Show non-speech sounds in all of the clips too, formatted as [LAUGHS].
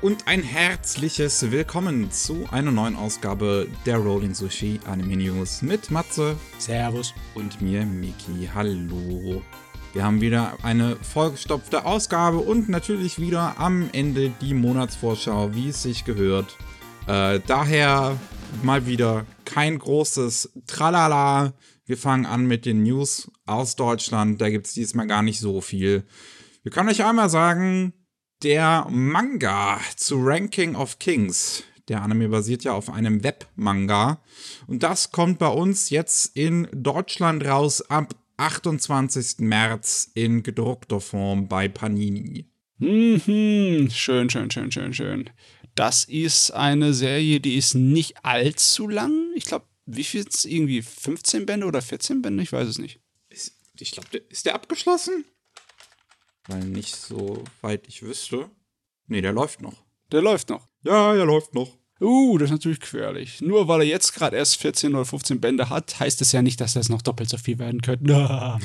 und ein herzliches Willkommen zu einer neuen Ausgabe der Rolling Sushi Anime News mit Matze. Servus. Und mir, Miki. Hallo. Wir haben wieder eine vollgestopfte Ausgabe und natürlich wieder am Ende die Monatsvorschau, wie es sich gehört. Äh, daher mal wieder kein großes Tralala. Wir fangen an mit den News aus Deutschland. Da gibt es diesmal gar nicht so viel. Wir können euch einmal sagen, der Manga zu Ranking of Kings. Der Anime basiert ja auf einem Webmanga. Und das kommt bei uns jetzt in Deutschland raus ab 28. März in gedruckter Form bei Panini. Mhm, schön, schön, schön, schön, schön. Das ist eine Serie, die ist nicht allzu lang. Ich glaube, wie viel ist irgendwie 15 Bände oder 14 Bände? Ich weiß es nicht. ich glaube, ist der abgeschlossen? Weil nicht so weit ich wüsste. Nee, der läuft noch. Der läuft noch. Ja, der läuft noch. Uh, das ist natürlich querlich. Nur weil er jetzt gerade erst 14 oder 15 Bände hat, heißt es ja nicht, dass das noch doppelt so viel werden könnte. [LAUGHS]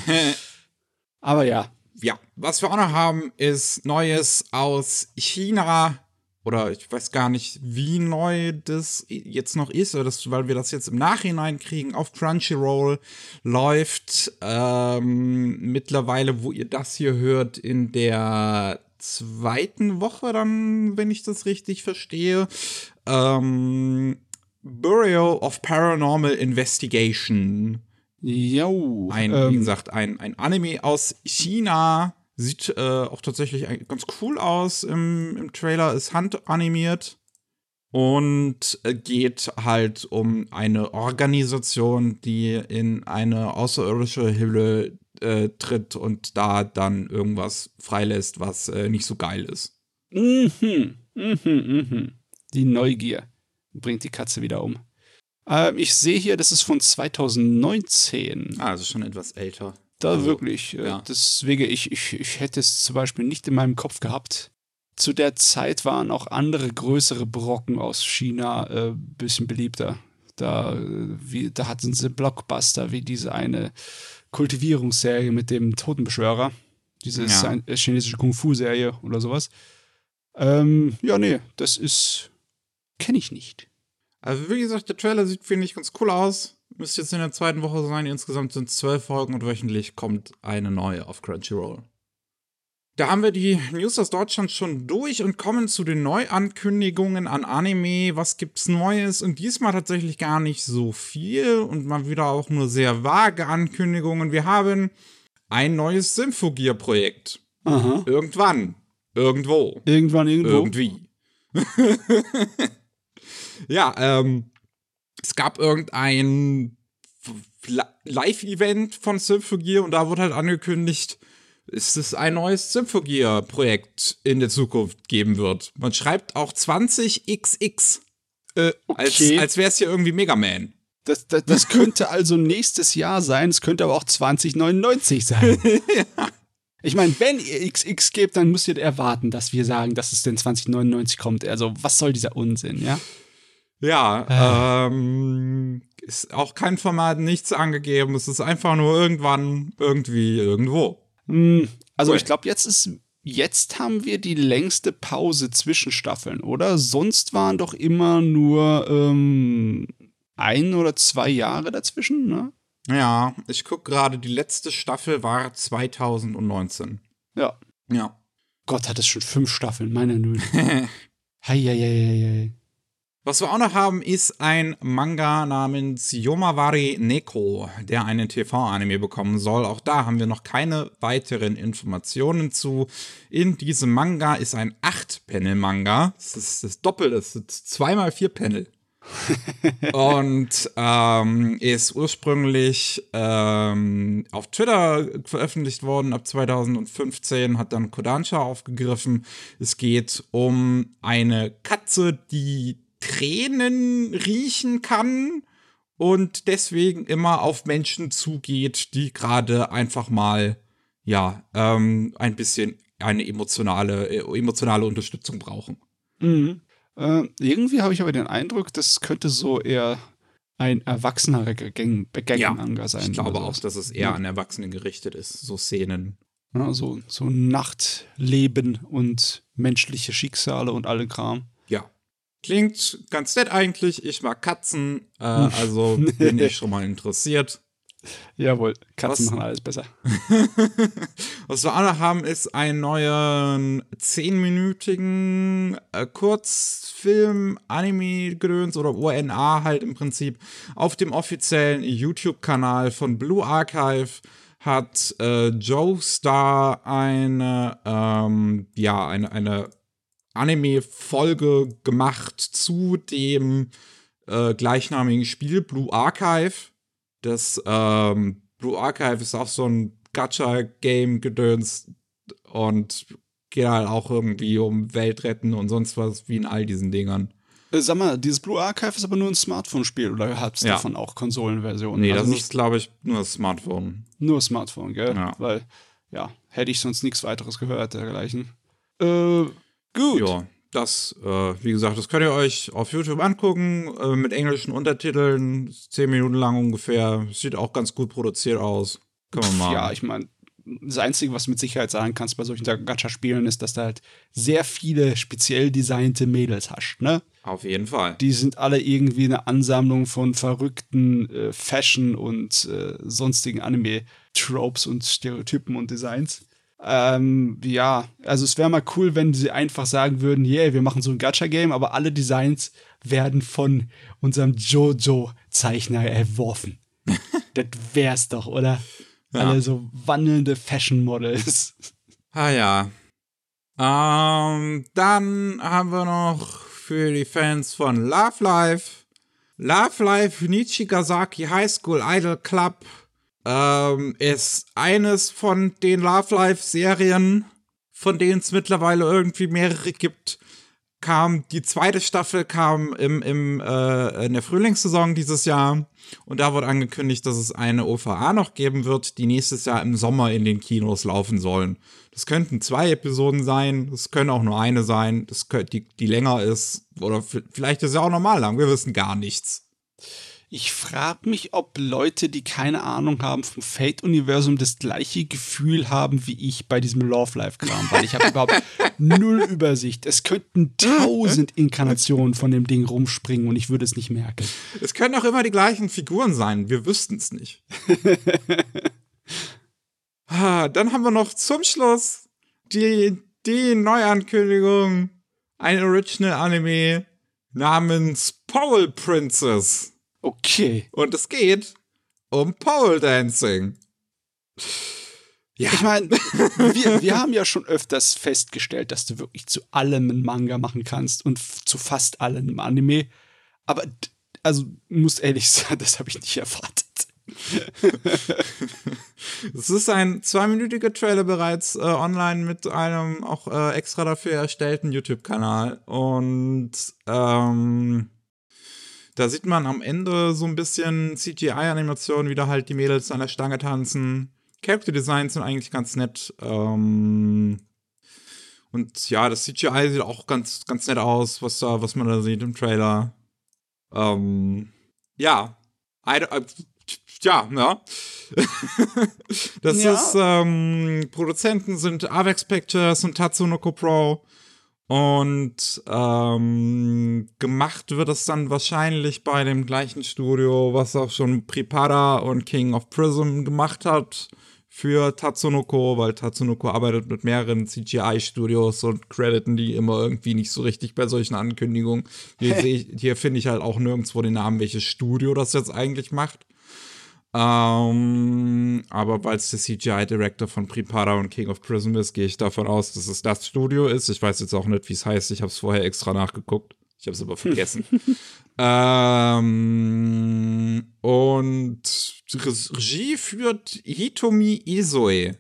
Aber ja. Ja, was wir auch noch haben, ist Neues aus China oder ich weiß gar nicht, wie neu das jetzt noch ist, das, weil wir das jetzt im Nachhinein kriegen. Auf Crunchyroll läuft ähm, mittlerweile, wo ihr das hier hört, in der zweiten Woche dann, wenn ich das richtig verstehe, ähm, Burial of Paranormal Investigation. Jo. Ein, ähm, wie gesagt, ein, ein Anime aus China Sieht äh, auch tatsächlich ganz cool aus im, im Trailer, ist handanimiert und äh, geht halt um eine Organisation, die in eine außerirdische Hülle äh, tritt und da dann irgendwas freilässt, was äh, nicht so geil ist. Mhm, mhm, mhm. Die Neugier bringt die Katze wieder um. Ähm, ich sehe hier, das ist von 2019. Ah, also schon etwas älter. Da also, wirklich. Äh, ja. Deswegen, ich, ich, ich hätte es zum Beispiel nicht in meinem Kopf gehabt. Zu der Zeit waren auch andere größere Brocken aus China ein äh, bisschen beliebter. Da, wie, da hatten sie Blockbuster wie diese eine Kultivierungsserie mit dem Totenbeschwörer. Diese ja. Äh, chinesische Kung-Fu-Serie oder sowas. Ähm, ja, nee, das ist. kenne ich nicht. Also, wie gesagt, der Trailer sieht, finde ich, ganz cool aus. Müsste jetzt in der zweiten Woche sein. Insgesamt sind es zwölf Folgen und wöchentlich kommt eine neue auf Crunchyroll. Da haben wir die News aus Deutschland schon durch und kommen zu den Neuankündigungen an Anime. Was gibt's Neues? Und diesmal tatsächlich gar nicht so viel und mal wieder auch nur sehr vage Ankündigungen. Wir haben ein neues Symphogear-Projekt. Irgendwann. Irgendwo. Irgendwann, irgendwo. Irgendwie. [LAUGHS] ja, ähm, es gab irgendein Live-Event von Symphogear und da wurde halt angekündigt, dass es ein neues Symphogear-Projekt in der Zukunft geben wird. Man schreibt auch 20XX. Äh, okay. Als, als wäre es hier irgendwie Mega Man. Das, das, das könnte also nächstes Jahr sein, es könnte aber auch 2099 sein. [LAUGHS] ja. Ich meine, wenn ihr XX gebt, dann müsst ihr erwarten, dass wir sagen, dass es denn 2099 kommt. Also, was soll dieser Unsinn, ja? Ja, äh. ähm, ist auch kein Format, nichts angegeben. Es ist einfach nur irgendwann, irgendwie, irgendwo. Hm, also ich glaube, jetzt ist, jetzt haben wir die längste Pause zwischen Staffeln, oder? Sonst waren doch immer nur ähm, ein oder zwei Jahre dazwischen, ne? Ja, ich gucke gerade, die letzte Staffel war 2019. Ja. Ja. Gott, hat es schon fünf Staffeln, meine Nö. [LAUGHS] Heieieiei. Was wir auch noch haben, ist ein Manga namens Yomawari Neko, der einen TV-Anime bekommen soll. Auch da haben wir noch keine weiteren Informationen zu. In diesem Manga ist ein 8-Panel-Manga. Das ist das Doppelte, das sind zweimal vier Panel. [LAUGHS] und ähm, ist ursprünglich ähm, auf Twitter veröffentlicht worden ab 2015, hat dann Kodansha aufgegriffen. Es geht um eine Katze, die Tränen riechen kann und deswegen immer auf Menschen zugeht, die gerade einfach mal, ja, ähm, ein bisschen eine emotionale, äh, emotionale Unterstützung brauchen. Mhm. Äh, irgendwie habe ich aber den Eindruck, das könnte so eher ein erwachsener Gang, Gang sein. Ich glaube auch, dass es eher ja. an Erwachsene gerichtet ist, so Szenen. Ja, so, so Nachtleben und menschliche Schicksale und alle Kram. Klingt ganz nett eigentlich. Ich mag Katzen, äh, also [LAUGHS] bin ich schon mal interessiert. Jawohl, Katzen Was? machen alles besser. [LAUGHS] Was wir alle haben, ist einen neuen zehnminütigen äh, Kurzfilm, Anime-Gedöns oder ONA halt im Prinzip auf dem offiziellen YouTube-Kanal von Blue Archive hat äh, Joe Star eine, ähm, ja, eine, eine Anime-Folge gemacht zu dem äh, gleichnamigen Spiel Blue Archive das ähm, Blue Archive ist auch so ein Gacha-Game-Gedöns und geht halt auch irgendwie um Weltretten und sonst was wie in all diesen Dingern. Äh, sag mal, dieses Blue Archive ist aber nur ein Smartphone-Spiel oder hat es ja. davon auch Konsolenversionen? Nee, also das ist, glaube ich, nur Smartphone. Nur Smartphone, gell? Ja. Weil, ja, hätte ich sonst nichts weiteres gehört dergleichen. Äh, gut. Ja das, äh, wie gesagt, das könnt ihr euch auf YouTube angucken, äh, mit englischen Untertiteln, zehn Minuten lang ungefähr. Sieht auch ganz gut produziert aus. Können wir mal. Ja, ich meine, das Einzige, was du mit Sicherheit sagen kannst bei solchen Gacha-Spielen, ist, dass du halt sehr viele speziell designte Mädels hast, ne? Auf jeden Fall. Die sind alle irgendwie eine Ansammlung von verrückten äh, Fashion- und äh, sonstigen Anime-Tropes und Stereotypen und Designs. Ähm, ja, also es wäre mal cool, wenn sie einfach sagen würden, yeah, wir machen so ein Gacha-Game, aber alle Designs werden von unserem Jojo-Zeichner erworfen. [LAUGHS] das wär's doch, oder? Ja. Alle so wandelnde Fashion-Models. Ah ja. Ähm, dann haben wir noch für die Fans von Love Life Love Life Nichigasaki High School Idol Club ähm, ist eines von den Love Life-Serien, von denen es mittlerweile irgendwie mehrere gibt, kam, die zweite Staffel kam im, im, äh, in der Frühlingssaison dieses Jahr. Und da wurde angekündigt, dass es eine OVA noch geben wird, die nächstes Jahr im Sommer in den Kinos laufen sollen. Das könnten zwei Episoden sein, das können auch nur eine sein, das könnte, die, die länger ist. Oder vielleicht ist sie auch normal lang, wir wissen gar nichts. Ich frage mich, ob Leute, die keine Ahnung haben vom Fate-Universum, das gleiche Gefühl haben wie ich bei diesem Love-Life-Kram, weil ich habe überhaupt [LAUGHS] null Übersicht. Es könnten tausend Inkarnationen von dem Ding rumspringen und ich würde es nicht merken. Es können auch immer die gleichen Figuren sein, wir wüssten es nicht. [LAUGHS] ah, dann haben wir noch zum Schluss die, die Neuankündigung, ein Original-Anime namens Pole Princess. Okay. Und es geht um Pole Dancing. Ja. Ich meine, wir, wir haben ja schon öfters festgestellt, dass du wirklich zu allem einen Manga machen kannst und zu fast allem im Anime. Aber, also, muss ehrlich [LAUGHS] sagen, das habe ich nicht erwartet. Es ist ein zweiminütiger Trailer bereits äh, online mit einem auch äh, extra dafür erstellten YouTube-Kanal. Und ähm, da sieht man am Ende so ein bisschen CGI-Animationen, wie da halt die Mädels an der Stange tanzen. Character Designs sind eigentlich ganz nett. Ähm und ja, das CGI sieht auch ganz, ganz nett aus, was da, was man da sieht im Trailer. Ähm ja. I, I, ja, ja. das ja. ist, ähm, Produzenten sind Avex Pictures und Tatsunoko Pro. Und ähm, gemacht wird es dann wahrscheinlich bei dem gleichen Studio, was auch schon Prepara und King of Prism gemacht hat für Tatsunoko, weil Tatsunoko arbeitet mit mehreren CGI-Studios und crediten die immer irgendwie nicht so richtig bei solchen Ankündigungen. Hier, [LAUGHS] hier finde ich halt auch nirgendwo den Namen, welches Studio das jetzt eigentlich macht. Ähm, aber weil es der CGI-Director von Prepara und King of Prism ist, gehe ich davon aus, dass es das Studio ist. Ich weiß jetzt auch nicht, wie es heißt. Ich habe es vorher extra nachgeguckt. Ich habe es aber vergessen. [LAUGHS] ähm, und Regie führt Hitomi Isoe.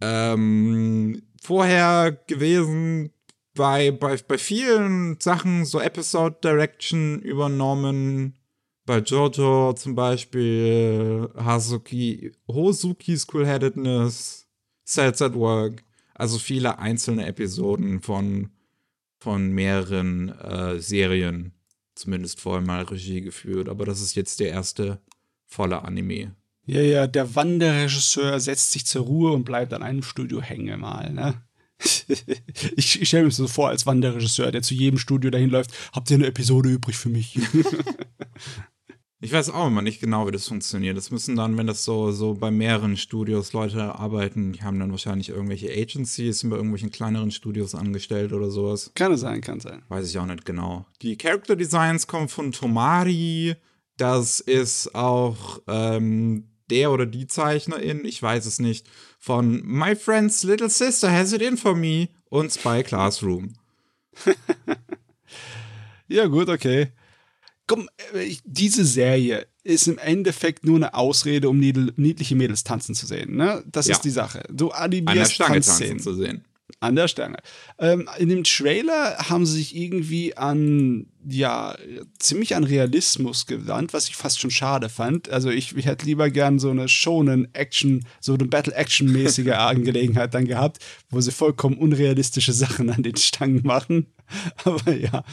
Ähm, vorher gewesen bei, bei, bei vielen Sachen so Episode Direction übernommen bei Jojo zum Beispiel Hazuki, Hosuki's Cool-Headedness, Cells at Work, also viele einzelne Episoden von, von mehreren äh, Serien, zumindest vorher mal Regie geführt, aber das ist jetzt der erste volle Anime, Ja, ja, der Wanderregisseur setzt sich zur Ruhe und bleibt an einem Studio hängen mal, ne? [LAUGHS] ich, ich stelle mir so vor als Wanderregisseur, der zu jedem Studio dahin läuft, habt ihr eine Episode übrig für mich? [LAUGHS] ich weiß auch immer nicht genau, wie das funktioniert. Das müssen dann, wenn das so, so bei mehreren Studios Leute arbeiten, die haben dann wahrscheinlich irgendwelche Agencies, sind bei irgendwelchen kleineren Studios angestellt oder sowas. Kann es sein, kann sein. Weiß ich auch nicht genau. Die Character Designs kommen von Tomari. Das ist auch ähm, der oder die Zeichnerin, ich weiß es nicht, von My Friend's Little Sister Has It In For Me und Spy Classroom. [LAUGHS] ja, gut, okay. Komm, äh, diese Serie ist im Endeffekt nur eine Ausrede, um niedliche Mädels tanzen zu sehen. Ne? Das ja. ist die Sache. Du animierst Tanzen zu sehen. An der Stange. Ähm, in dem Trailer haben sie sich irgendwie an, ja, ziemlich an Realismus gewandt, was ich fast schon schade fand. Also ich, ich hätte lieber gern so eine schonen Action, so eine Battle-Action-mäßige [LAUGHS] Angelegenheit dann gehabt, wo sie vollkommen unrealistische Sachen an den Stangen machen. [LAUGHS] Aber ja.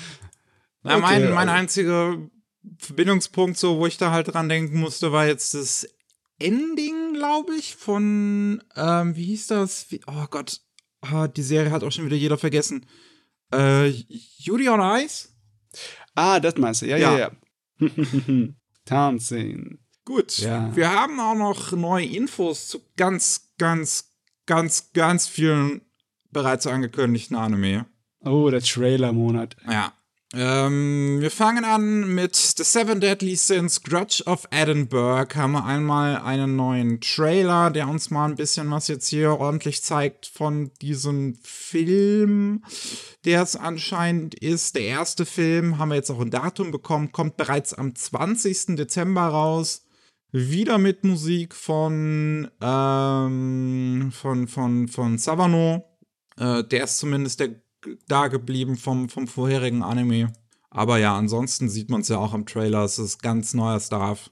Na, okay, mein, mein also. einziger Verbindungspunkt, so, wo ich da halt dran denken musste, war jetzt das Ending, glaube ich, von, ähm, wie hieß das? Wie, oh Gott, ah, die Serie hat auch schon wieder jeder vergessen. Äh, Judy on Ice? Ah, das meinst du, ja, ja, ja. ja. [LAUGHS] Tanzen. Gut, ja. wir haben auch noch neue Infos zu ganz, ganz, ganz, ganz vielen bereits angekündigten Anime. Oh, der Trailer-Monat. Ja. Ähm, wir fangen an mit The Seven Deadly Sins, Grudge of Edinburgh. Haben wir einmal einen neuen Trailer, der uns mal ein bisschen was jetzt hier ordentlich zeigt von diesem Film, der es anscheinend ist. Der erste Film, haben wir jetzt auch ein Datum bekommen, kommt bereits am 20. Dezember raus. Wieder mit Musik von, ähm, von, von, von Savano. Äh, der ist zumindest der da geblieben vom, vom vorherigen Anime. Aber ja, ansonsten sieht man es ja auch im Trailer, es ist ganz neuer Stuff.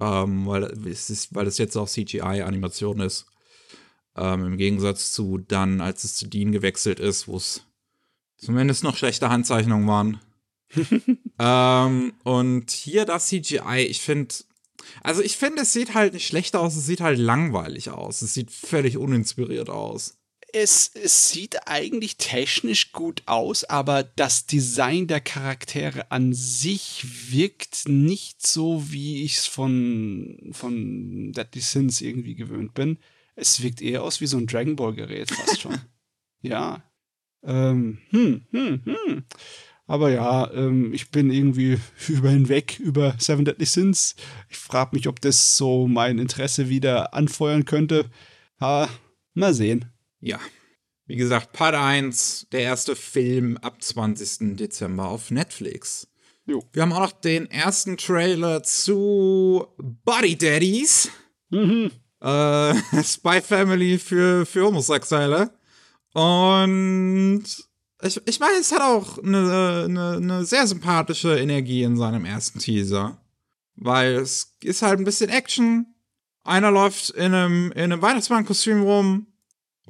Ähm, weil, es ist, weil es jetzt auch CGI-Animation ist. Ähm, Im Gegensatz zu dann, als es zu Dean gewechselt ist, wo es zumindest noch schlechte Handzeichnungen waren. [LAUGHS] ähm, und hier das CGI, ich finde, also ich finde, es sieht halt nicht schlecht aus, es sieht halt langweilig aus. Es sieht völlig uninspiriert aus es, es sieht eigentlich technisch gut aus, aber das Design der Charaktere an sich wirkt nicht so, wie ich es von, von Deadly Sins irgendwie gewöhnt bin. Es wirkt eher aus wie so ein Dragon Ball Gerät fast schon. [LAUGHS] ja. Ähm, hm, hm, hm. Aber ja, ähm, ich bin irgendwie über hinweg über Seven Deadly Sins. Ich frage mich, ob das so mein Interesse wieder anfeuern könnte. Ha, mal sehen. Ja. Wie gesagt, Part 1, der erste Film ab 20. Dezember auf Netflix. Jo. Wir haben auch noch den ersten Trailer zu Body Daddies. Mhm. Äh, [LAUGHS] Spy Family für, für Homosexuelle. Und ich, ich meine, es hat auch eine, eine, eine sehr sympathische Energie in seinem ersten Teaser. Weil es ist halt ein bisschen Action. Einer läuft in einem, in einem Weihnachtsmannkostüm rum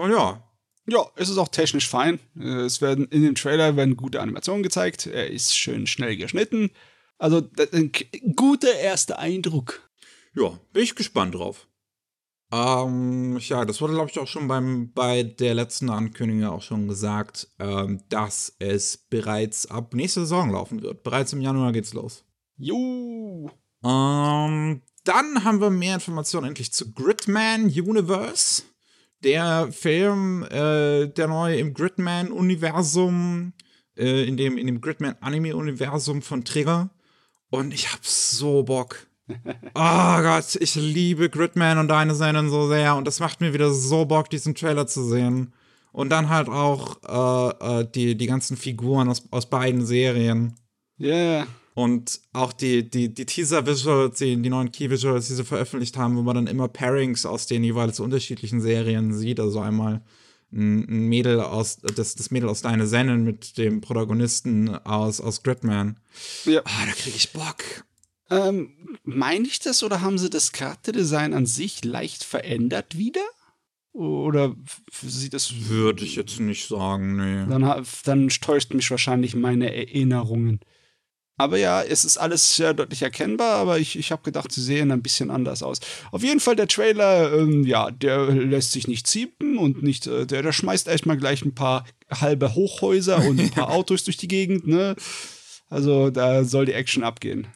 und ja. Ja, es ist auch technisch fein. Äh, es werden in dem Trailer werden gute Animationen gezeigt. Er ist schön schnell geschnitten. Also ein guter erster Eindruck. Ja, bin ich gespannt drauf. Ähm, ja, das wurde, glaube ich, auch schon beim, bei der letzten Ankündigung auch schon gesagt, ähm, dass es bereits ab nächster Saison laufen wird. Bereits im Januar geht's los. Jo. Ähm, dann haben wir mehr Informationen endlich zu Gridman Universe der Film, äh, der neue im Gridman-Universum, äh, in dem, in dem Gridman-Anime-Universum von Trigger. Und ich hab so Bock. oh [LAUGHS] Gott, ich liebe Gridman und deine Sendung so sehr. Und das macht mir wieder so Bock, diesen Trailer zu sehen. Und dann halt auch äh, äh die, die ganzen Figuren aus, aus beiden Serien. Yeah. Und auch die, die, die Teaser-Visuals, die, die neuen Key-Visuals, die sie veröffentlicht haben, wo man dann immer Pairings aus den jeweils unterschiedlichen Serien sieht. Also einmal ein Mädel aus, das, das Mädel aus Deine Sennen mit dem Protagonisten aus, aus Gridman. Ja. Oh, da kriege ich Bock. Ähm, meine ich das oder haben sie das Charakterdesign an sich leicht verändert wieder? Oder sieht das. Würde ich jetzt nicht sagen, nee. Dann, dann täuscht mich wahrscheinlich meine Erinnerungen. Aber ja, es ist alles sehr deutlich erkennbar, aber ich, ich habe gedacht, sie sehen ein bisschen anders aus. Auf jeden Fall, der Trailer, ähm, ja, der lässt sich nicht ziepen und nicht, äh, der, der schmeißt erstmal gleich ein paar halbe Hochhäuser und ein paar [LAUGHS] Autos durch die Gegend, ne? Also da soll die Action abgehen.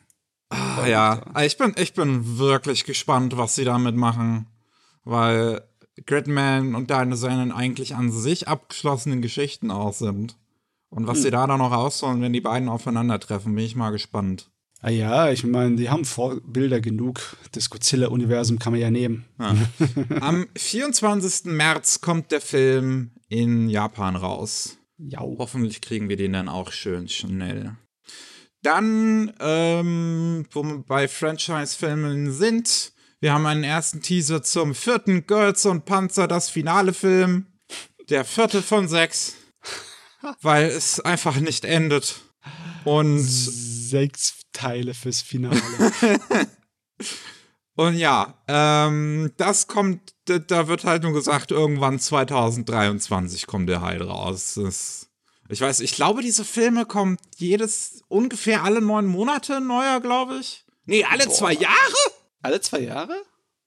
Ah, ja, ich bin, ich bin wirklich gespannt, was sie damit machen. Weil Gridman und deine seinen eigentlich an sich abgeschlossenen Geschichten auch sind. Und was hm. sie da dann noch rausholen, wenn die beiden aufeinandertreffen, bin ich mal gespannt. Ah ja, ich meine, die haben Vorbilder genug. Das Godzilla-Universum kann man ja nehmen. Ja. Am 24. März kommt der Film in Japan raus. Ja. Hoffentlich kriegen wir den dann auch schön schnell. Dann, ähm, wo wir bei Franchise-Filmen sind, wir haben einen ersten Teaser zum vierten Girls und Panzer, das Finale-Film. Der vierte von sechs. Weil es einfach nicht endet. Und sechs Teile fürs Finale. [LAUGHS] und ja, ähm, das kommt, da wird halt nur gesagt, irgendwann 2023 kommt der halt raus. Das, ich weiß, ich glaube, diese Filme kommen jedes, ungefähr alle neun Monate neuer, glaube ich. Nee, alle Boah. zwei Jahre? Alle zwei Jahre?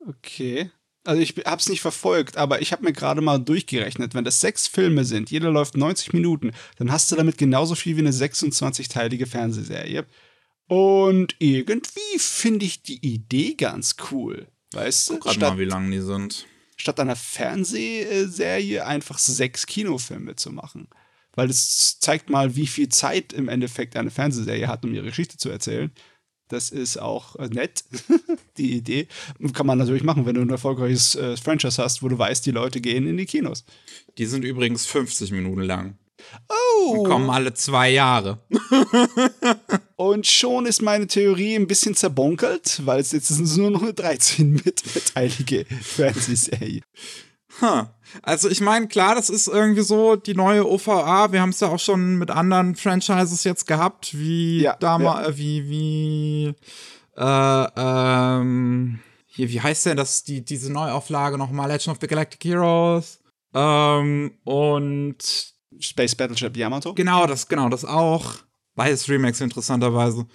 Okay. Also ich habe es nicht verfolgt, aber ich habe mir gerade mal durchgerechnet, wenn das sechs Filme sind, jeder läuft 90 Minuten, dann hast du damit genauso viel wie eine 26-teilige Fernsehserie. Und irgendwie finde ich die Idee ganz cool. Weißt du? Statt, mal, wie lang die sind. Statt einer Fernsehserie einfach sechs Kinofilme zu machen. Weil es zeigt mal, wie viel Zeit im Endeffekt eine Fernsehserie hat, um ihre Geschichte zu erzählen. Das ist auch äh, nett, [LAUGHS] die Idee. Kann man natürlich machen, wenn du ein erfolgreiches äh, Franchise hast, wo du weißt, die Leute gehen in die Kinos. Die sind übrigens 50 Minuten lang. Oh! Und kommen alle zwei Jahre. [LAUGHS] Und schon ist meine Theorie ein bisschen zerbonkelt, weil es jetzt ist nur noch eine 13-teilige [LAUGHS] Fernsehserie. Huh. Also ich meine, klar, das ist irgendwie so die neue OVA. Wir haben es ja auch schon mit anderen Franchises jetzt gehabt, wie ja, damals, ja. Äh, wie, wie, äh, ähm, hier, wie heißt denn das, die, diese Neuauflage nochmal, Legend of the Galactic Heroes, ähm, und Space Battleship Yamato? Genau, das, genau, das auch. Beides Remakes interessanterweise.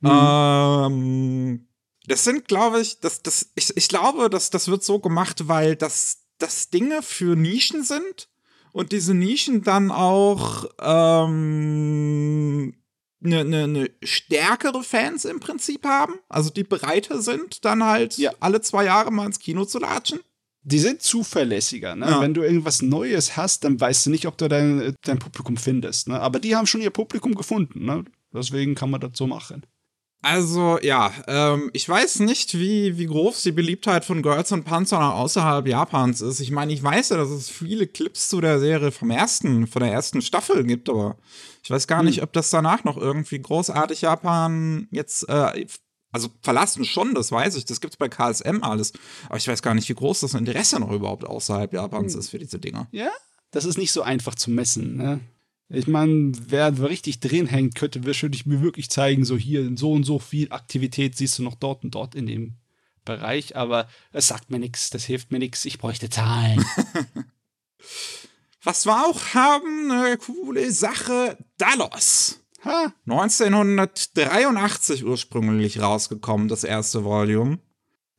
Mhm. Ähm, das sind, glaube ich, das, das, ich, ich glaube, dass das wird so gemacht, weil das dass Dinge für Nischen sind und diese Nischen dann auch ähm, eine, eine, eine stärkere Fans im Prinzip haben, also die breiter sind, dann halt ja. alle zwei Jahre mal ins Kino zu latschen. Die sind zuverlässiger. Ne? Ja. Wenn du irgendwas Neues hast, dann weißt du nicht, ob du dein, dein Publikum findest. Ne? Aber die haben schon ihr Publikum gefunden. Ne? Deswegen kann man das so machen. Also, ja, ähm, ich weiß nicht, wie, wie groß die Beliebtheit von Girls und Panzer außerhalb Japans ist. Ich meine, ich weiß ja, dass es viele Clips zu der Serie vom ersten, von der ersten Staffel gibt, aber ich weiß gar hm. nicht, ob das danach noch irgendwie großartig Japan jetzt, äh, also verlassen schon, das weiß ich, das gibt's bei KSM alles. Aber ich weiß gar nicht, wie groß das Interesse noch überhaupt außerhalb Japans hm. ist für diese Dinger. Ja, das ist nicht so einfach zu messen, ne? Ich meine, wer richtig drin hängt, könnte ich mir wirklich zeigen, so hier so und so viel Aktivität siehst du noch dort und dort in dem Bereich, aber es sagt mir nichts, das hilft mir nichts, ich bräuchte Zahlen. [LAUGHS] Was wir auch haben, eine coole Sache, Dallas. Ha. 1983 ursprünglich rausgekommen, das erste Volume.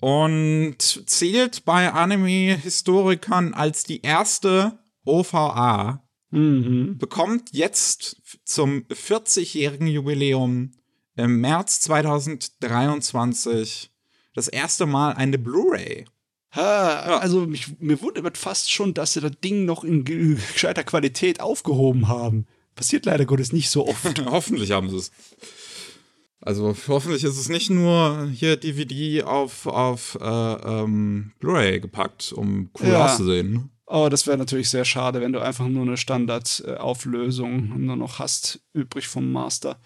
Und zählt bei Anime-Historikern als die erste OVA mhm. bekommt jetzt zum 40-jährigen Jubiläum im März 2023 das erste Mal eine Blu-ray. Ha, also mich, mir wundert fast schon, dass sie das Ding noch in gescheiter Qualität aufgehoben haben. Passiert leider Gottes nicht so oft. [LAUGHS] hoffentlich haben sie es. Also hoffentlich ist es nicht nur hier DVD auf, auf äh, ähm, Blu-ray gepackt, um cool ja. auszusehen. Oh, das wäre natürlich sehr schade, wenn du einfach nur eine Standardauflösung nur noch hast, übrig vom Master.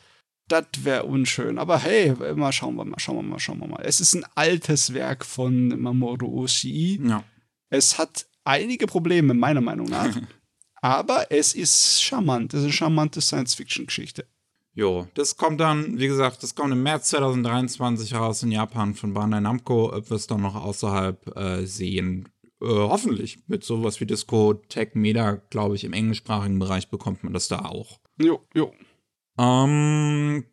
Das wäre unschön. Aber hey, mal schauen wir mal, schauen wir mal, schauen wir mal. Es ist ein altes Werk von Mamoru Oshii. Ja. Es hat einige Probleme, meiner Meinung nach. [LAUGHS] aber es ist charmant. Es ist eine charmante Science-Fiction-Geschichte. Jo, das kommt dann, wie gesagt, das kommt im März 2023 raus in Japan von Bandai Namco. Ob wir es dann noch außerhalb äh, sehen, äh, hoffentlich mit sowas wie Disco Tech Meda, glaube ich, im englischsprachigen Bereich bekommt man das da auch. Jo, jo. Ähm,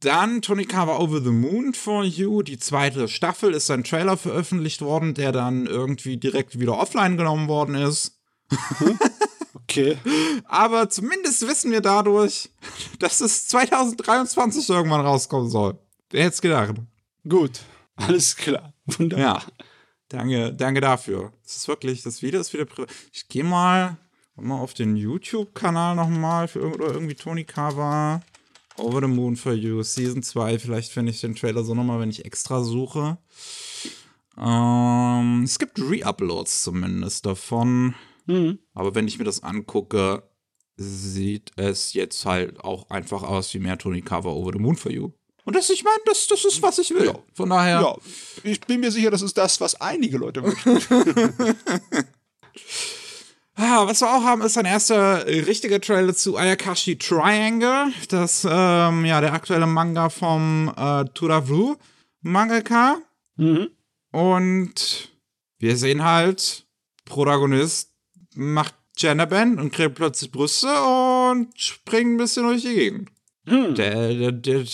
Dann Tonikawa Over the Moon for You, die zweite Staffel, ist ein Trailer veröffentlicht worden, der dann irgendwie direkt wieder offline genommen worden ist. okay. [LAUGHS] Aber zumindest wissen wir dadurch, dass es 2023 irgendwann rauskommen soll. Wer hätte es gedacht? Gut, alles klar. Wunderbar. Ja. Danke, danke dafür. Das ist wirklich, das Video ist wieder privat. Ich gehe mal, mal auf den YouTube-Kanal nochmal für irgendwie Tony Kawa. Over the Moon for You, Season 2. Vielleicht finde ich den Trailer so nochmal, wenn ich extra suche. Ähm, es gibt Re-Uploads zumindest davon. Mhm. Aber wenn ich mir das angucke, sieht es jetzt halt auch einfach aus wie mehr Tony Cover Over the Moon for You. Und das, ich meine, das, das ist, was ich will. Ja. Von daher. Ja, ich bin mir sicher, das ist das, was einige Leute möchten. [LAUGHS] Ah, was wir auch haben, ist ein erster richtiger Trailer zu Ayakashi Triangle. Das, ähm, ja, der aktuelle Manga vom äh, Turavru Mangaka. Mhm. Und wir sehen halt, Protagonist macht Genderband und kriegt plötzlich Brüste und springt ein bisschen durch die Gegend. Mhm. Der, der, der,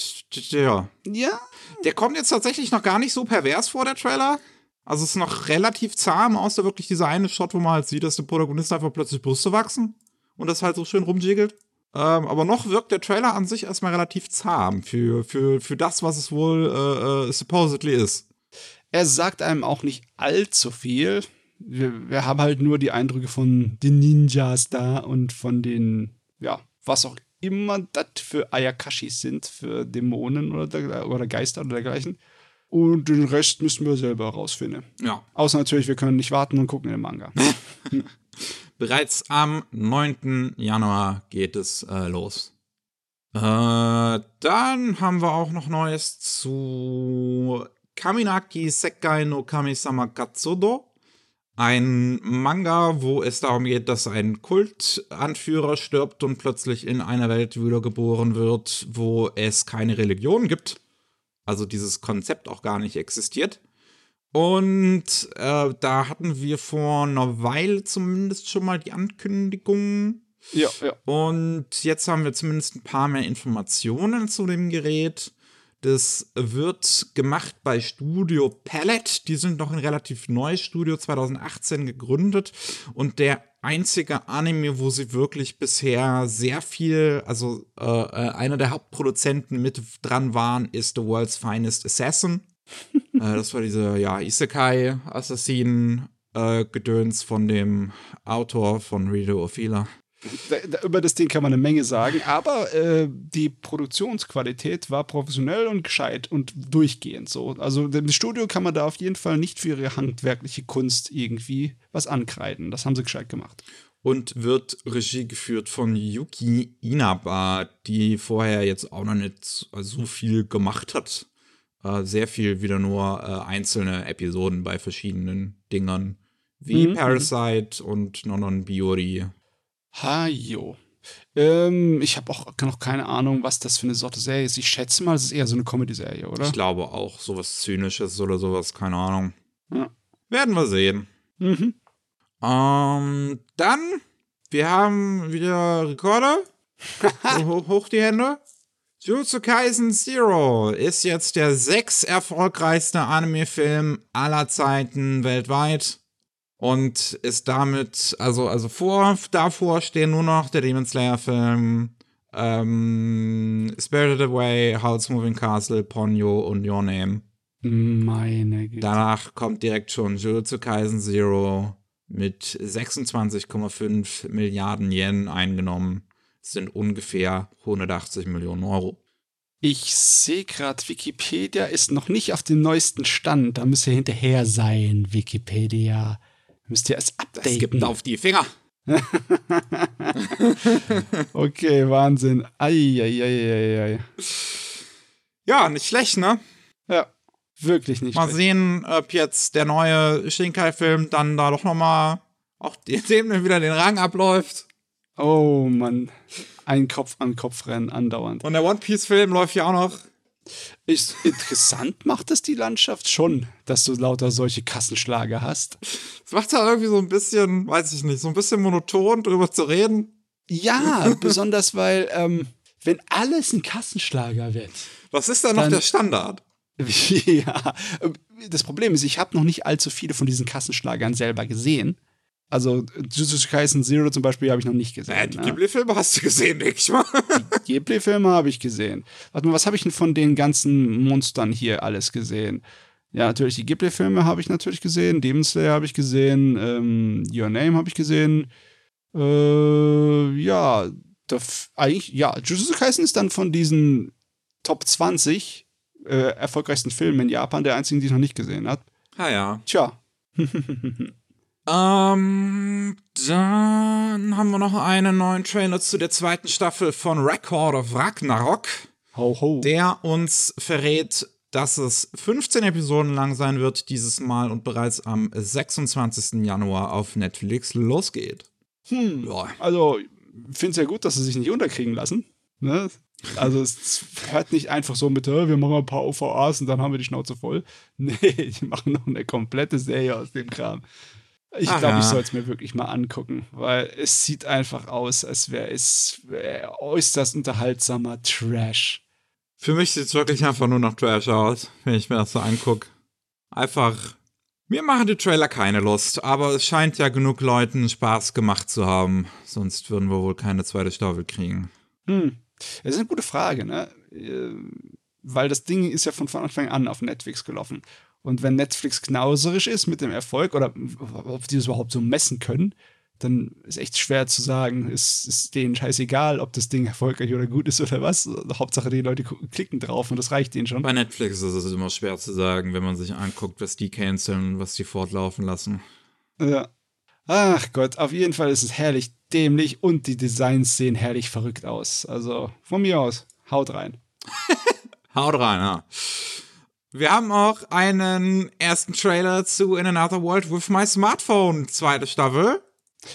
der, ja. Der kommt jetzt tatsächlich noch gar nicht so pervers vor, der Trailer. Also es ist noch relativ zahm, außer wirklich dieser eine Shot, wo man halt sieht, dass der Protagonist einfach plötzlich Brüste wachsen und das halt so schön rumjiggelt. Ähm, aber noch wirkt der Trailer an sich erstmal relativ zahm für, für, für das, was es wohl äh, äh, supposedly ist. Er sagt einem auch nicht allzu viel. Wir, wir haben halt nur die Eindrücke von den Ninjas da und von den, ja, was auch immer das für Ayakashis sind, für Dämonen oder, oder Geister oder dergleichen. Und den Rest müssen wir selber herausfinden. Ja. Außer natürlich, wir können nicht warten und gucken in den Manga. [LAUGHS] Bereits am 9. Januar geht es äh, los. Äh, dann haben wir auch noch Neues zu Kaminaki Sekai no Kamisama Katsudo. Ein Manga, wo es darum geht, dass ein Kultanführer stirbt und plötzlich in einer Welt wiedergeboren wird, wo es keine Religion gibt also dieses Konzept auch gar nicht existiert. Und äh, da hatten wir vor einer Weile zumindest schon mal die Ankündigung. Ja, ja. Und jetzt haben wir zumindest ein paar mehr Informationen zu dem Gerät. Das wird gemacht bei Studio Palette. Die sind noch ein relativ neues Studio, 2018 gegründet. Und der einzige Anime, wo sie wirklich bisher sehr viel, also äh, äh, einer der Hauptproduzenten mit dran waren, ist The World's Finest Assassin. [LAUGHS] äh, das war diese, ja, Isekai-Assassinen-Gedöns äh, von dem Autor von Rido Ophila. Da, da, über das Ding kann man eine Menge sagen, aber äh, die Produktionsqualität war professionell und gescheit und durchgehend so. Also dem Studio kann man da auf jeden Fall nicht für ihre handwerkliche Kunst irgendwie was ankreiden. Das haben sie gescheit gemacht. Und wird Regie geführt von Yuki Inaba, die vorher jetzt auch noch nicht so viel gemacht hat. Äh, sehr viel wieder nur äh, einzelne Episoden bei verschiedenen Dingern. Wie mhm. Parasite und Nonon Biori Hajo. Ähm, ich habe auch noch keine Ahnung, was das für eine Sorte Serie ist. Ich schätze mal, es ist eher so eine Comedy-Serie, oder? Ich glaube auch, sowas Zynisches oder sowas, keine Ahnung. Ja. Werden wir sehen. Mhm. Ähm, dann, wir haben wieder Rekorder. [LAUGHS] hoch, hoch die Hände. Jujutsu Kaisen Zero ist jetzt der sechs erfolgreichste Anime-Film aller Zeiten weltweit und ist damit, also, also vor, davor stehen nur noch der Demon Slayer-Film, ähm, Spirited Away, Howl's Moving Castle, Ponyo und Your Name. Meine Güte. Danach kommt direkt schon Jujutsu Kaisen Zero mit 26,5 Milliarden Yen eingenommen. Das sind ungefähr 180 Millionen Euro. Ich sehe gerade, Wikipedia ist noch nicht auf dem neuesten Stand. Da müsst ihr hinterher sein, Wikipedia. Müsst ihr es updaten. Das gibt auf die Finger. [LAUGHS] okay, Wahnsinn. Eieieiei. Ja, nicht schlecht, ne? Ja, wirklich nicht Mal schlecht. sehen, ob jetzt der neue Shinkai-Film dann da doch nochmal auch [LAUGHS] dem wieder den Rang abläuft. Oh Mann, ein Kopf an Kopf rennen andauernd. Und der One Piece-Film läuft ja auch noch. Ist interessant macht es die Landschaft schon, dass du lauter solche Kassenschlager hast. Es macht ja irgendwie so ein bisschen, weiß ich nicht, so ein bisschen monoton drüber zu reden. Ja, [LAUGHS] besonders weil, ähm, wenn alles ein Kassenschlager wird. Was ist da noch der Standard? [LAUGHS] ja, das Problem ist, ich habe noch nicht allzu viele von diesen Kassenschlagern selber gesehen. Also Jujutsu Kaisen Zero zum Beispiel habe ich noch nicht gesehen. Ja, die ne? Ghibli-Filme hast du gesehen, denke ich mal. Die Ghibli-Filme habe ich gesehen. Warte mal, was habe ich denn von den ganzen Monstern hier alles gesehen? Ja, natürlich, die Ghibli-Filme habe ich natürlich gesehen. Demon Slayer habe ich gesehen. Ähm, Your Name habe ich gesehen. Äh, ja, eigentlich, ja, Jujutsu Kaisen ist dann von diesen Top 20 äh, erfolgreichsten Filmen in Japan der einzigen, die ich noch nicht gesehen habe. Ah ja. Tja. [LAUGHS] Ähm, dann haben wir noch einen neuen Trailer zu der zweiten Staffel von Record of Ragnarok. Ho, ho. Der uns verrät, dass es 15 Episoden lang sein wird dieses Mal und bereits am 26. Januar auf Netflix losgeht. Hm. Ja. Also, ich finde es ja gut, dass sie sich nicht unterkriegen lassen. Ne? Also es hört nicht einfach so mit, wir machen ein paar OVAs und dann haben wir die Schnauze voll. [LAUGHS] Nee, die machen noch eine komplette Serie aus dem Kram. Ich glaube, ich soll es mir wirklich mal angucken, weil es sieht einfach aus, als wäre es wär äußerst unterhaltsamer Trash. Für mich sieht es wirklich einfach nur nach Trash aus, wenn ich mir das so angucke. Einfach, mir machen die Trailer keine Lust, aber es scheint ja genug Leuten Spaß gemacht zu haben, sonst würden wir wohl keine zweite Staffel kriegen. Hm. Das ist eine gute Frage, ne? Äh, weil das Ding ist ja von Anfang an auf Netflix gelaufen. Und wenn Netflix knauserisch ist mit dem Erfolg oder ob die das überhaupt so messen können, dann ist echt schwer zu sagen, ist, ist denen scheißegal, ob das Ding erfolgreich oder gut ist oder was. Hauptsache, die Leute klicken drauf und das reicht denen schon. Bei Netflix ist es immer schwer zu sagen, wenn man sich anguckt, was die canceln und was die fortlaufen lassen. Ja. Ach Gott, auf jeden Fall ist es herrlich dämlich und die Designs sehen herrlich verrückt aus. Also von mir aus, haut rein. [LAUGHS] haut rein, ja. Wir haben auch einen ersten Trailer zu In Another World with My Smartphone, zweite Staffel.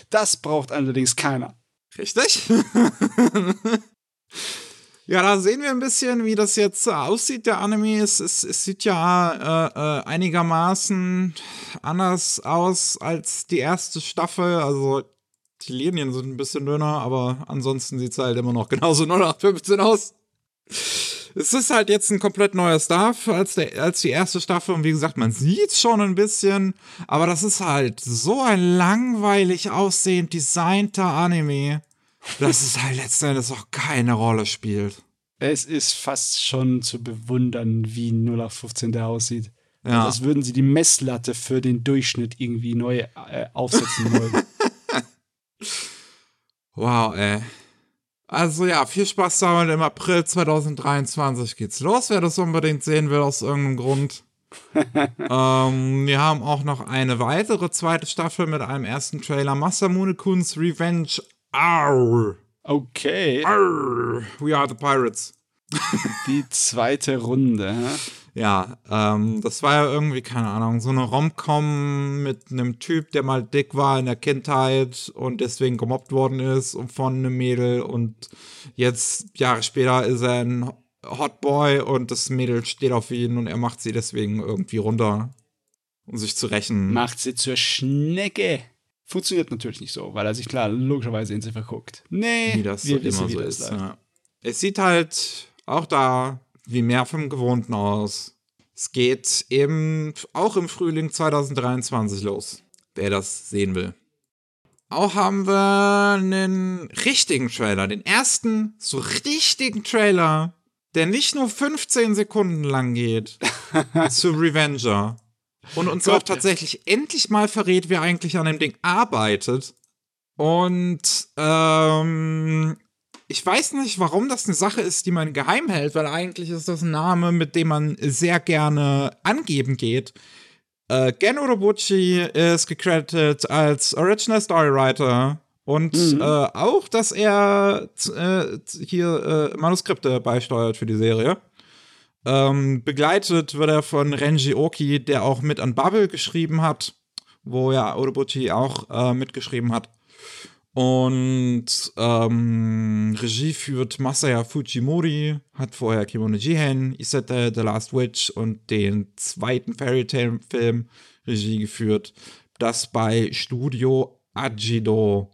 Das braucht allerdings keiner. Richtig. [LAUGHS] ja, da sehen wir ein bisschen, wie das jetzt aussieht, der Anime. Es, es, es sieht ja äh, äh, einigermaßen anders aus als die erste Staffel. Also die Linien sind ein bisschen dünner, aber ansonsten sieht es halt immer noch genauso [LAUGHS] 0815 aus es ist halt jetzt ein komplett neuer Staff als, der, als die erste Staffel. Und wie gesagt, man sieht schon ein bisschen, aber das ist halt so ein langweilig aussehend designter Anime, dass es halt letztendlich auch keine Rolle spielt. Es ist fast schon zu bewundern, wie 0815 der aussieht. Ja. Als würden sie die Messlatte für den Durchschnitt irgendwie neu äh, aufsetzen wollen. [LAUGHS] wow, ey. Also ja, viel Spaß damit. Im April 2023 geht's los, wer das unbedingt sehen will, aus irgendeinem Grund. [LAUGHS] ähm, wir haben auch noch eine weitere zweite Staffel mit einem ersten Trailer. Masamune Kun's Revenge. Arr. Okay. Arr. We are the Pirates. Die zweite Runde. Ja, ähm, das war ja irgendwie, keine Ahnung, so eine Romcom mit einem Typ, der mal dick war in der Kindheit und deswegen gemobbt worden ist und von einem Mädel und jetzt, Jahre später, ist er ein Hotboy und das Mädel steht auf ihn und er macht sie deswegen irgendwie runter, um sich zu rächen. Macht sie zur Schnecke. Funktioniert natürlich nicht so, weil er sich klar logischerweise in sie verguckt. Nee, wie das wir immer so ist. Ja. Es sieht halt auch da wie mehr vom Gewohnten aus. Es geht eben auch im Frühling 2023 los, wer das sehen will. Auch haben wir einen richtigen Trailer, den ersten so richtigen Trailer, der nicht nur 15 Sekunden lang geht, [LAUGHS] zu Revenger. Und uns Gott. auch tatsächlich endlich mal verrät, wer eigentlich an dem Ding arbeitet. Und ähm, ich weiß nicht, warum das eine Sache ist, die man geheim hält, weil eigentlich ist das ein Name, mit dem man sehr gerne angeben geht. Äh, Gen Urobuchi ist gecredited als Original Storywriter und mhm. äh, auch, dass er äh, hier äh, Manuskripte beisteuert für die Serie. Ähm, begleitet wird er von Renji Oki, der auch mit an Bubble geschrieben hat, wo ja Urobuchi auch äh, mitgeschrieben hat. Und ähm, Regie führt Masaya Fujimori, hat vorher Kimono Jihen, Isete, The Last Witch und den zweiten Fairy Tale Film Regie geführt. Das bei Studio Ajido,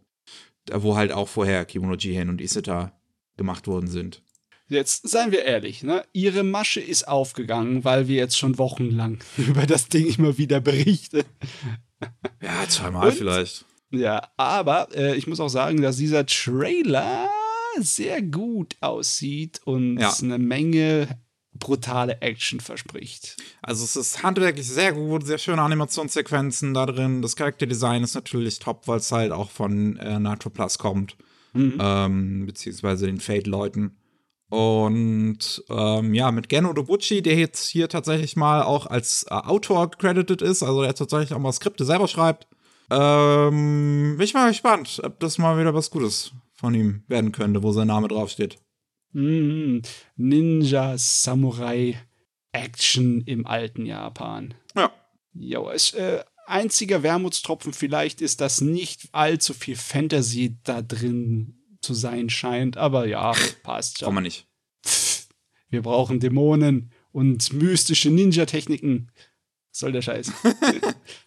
wo halt auch vorher Kimono Jihen und Iseta gemacht worden sind. Jetzt seien wir ehrlich, ne? Ihre Masche ist aufgegangen, weil wir jetzt schon wochenlang [LAUGHS] über das Ding immer wieder berichten. Ja, zweimal vielleicht. Ja, aber äh, ich muss auch sagen, dass dieser Trailer sehr gut aussieht und ja. eine Menge brutale Action verspricht. Also es ist handwerklich sehr gut, sehr schöne Animationssequenzen da drin. Das Charakterdesign ist natürlich top, weil es halt auch von äh, Nitro Plus kommt. Mhm. Ähm, beziehungsweise den Fate-Leuten. Und ähm, ja, mit Geno Dobucci, der jetzt hier tatsächlich mal auch als äh, Autor credited ist, also der tatsächlich auch mal Skripte selber schreibt. Ähm, bin ich mal gespannt, ob das mal wieder was Gutes von ihm werden könnte, wo sein Name draufsteht. Mm, Ninja Samurai Action im alten Japan. Ja. Jo, äh, einziger Wermutstropfen vielleicht ist, dass nicht allzu viel Fantasy da drin zu sein scheint, aber ja, passt schon. Kann man nicht. Wir brauchen Dämonen und mystische Ninja-Techniken. Soll der Scheiß. [LAUGHS]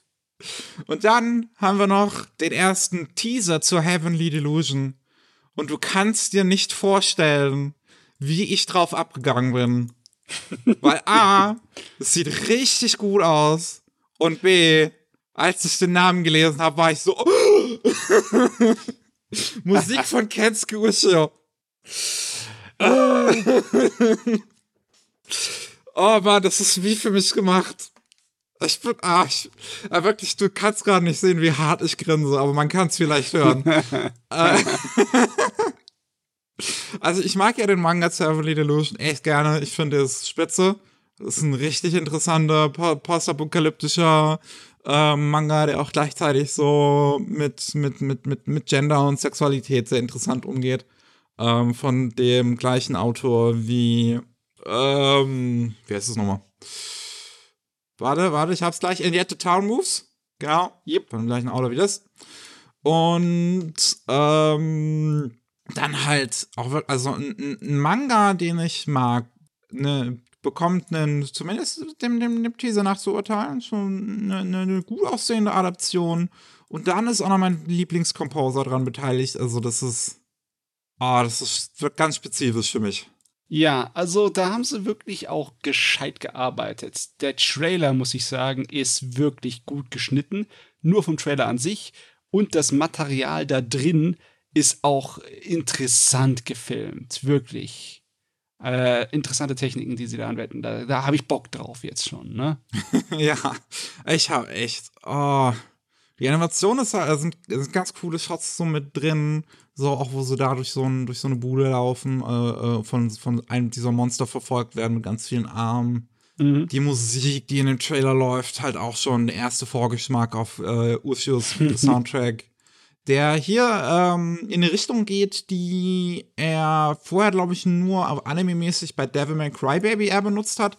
und dann haben wir noch den ersten Teaser zur Heavenly Delusion. Und du kannst dir nicht vorstellen, wie ich drauf abgegangen bin. Weil A, es sieht richtig gut aus. Und B, als ich den Namen gelesen habe, war ich so. [LAUGHS] Musik von Kensuke Ushio. oh Mann, das ist wie für mich gemacht. Ich bin, ah, ich, ah, wirklich, du kannst gerade nicht sehen, wie hart ich grinse, aber man kann es vielleicht hören. [LAUGHS] Äh, [LAUGHS] also ich mag ja den Manga Heavenly Delusion echt gerne. Ich finde es spitze. Das ist ein richtig interessanter, postapokalyptischer äh, Manga, der auch gleichzeitig so mit, mit, mit, mit, mit Gender und Sexualität sehr interessant umgeht. Ähm, von dem gleichen Autor wie, ähm, wie heißt es nochmal? Warte, warte, ich hab's gleich. In the Town Moves. Genau. Yep. Von dem gleichen Autor wie das. Und, ähm, dann halt auch also ein, ein, Manga, den ich mag, ne, bekommt einen, zumindest dem, dem, dem Teaser nach zu urteilen, schon eine, eine, gut aussehende Adaption. Und dann ist auch noch mein Lieblingskomposer dran beteiligt. Also, das ist. Ah, oh, das ist, wird ganz spezifisch für mich. Ja, also da haben sie wirklich auch gescheit gearbeitet. Der Trailer, muss ich sagen, ist wirklich gut geschnitten. Nur vom Trailer an sich. Und das Material da drin ist auch interessant gefilmt, wirklich. Äh, interessante Techniken, die sie da anwenden. Da, da habe ich Bock drauf jetzt schon, ne? [LAUGHS] ja, ich habe echt. Oh. Die Animation ist halt, sind, sind ganz coole Shots so mit drin, so auch wo sie da durch so, ein, durch so eine Bude laufen, äh, äh, von, von einem dieser Monster verfolgt werden mit ganz vielen Armen. Mhm. Die Musik, die in dem Trailer läuft, halt auch schon der erste Vorgeschmack auf äh, Ursius [LAUGHS] Soundtrack der hier ähm, in eine Richtung geht, die er vorher, glaube ich, nur anime-mäßig bei Devil May Cry Baby er benutzt hat.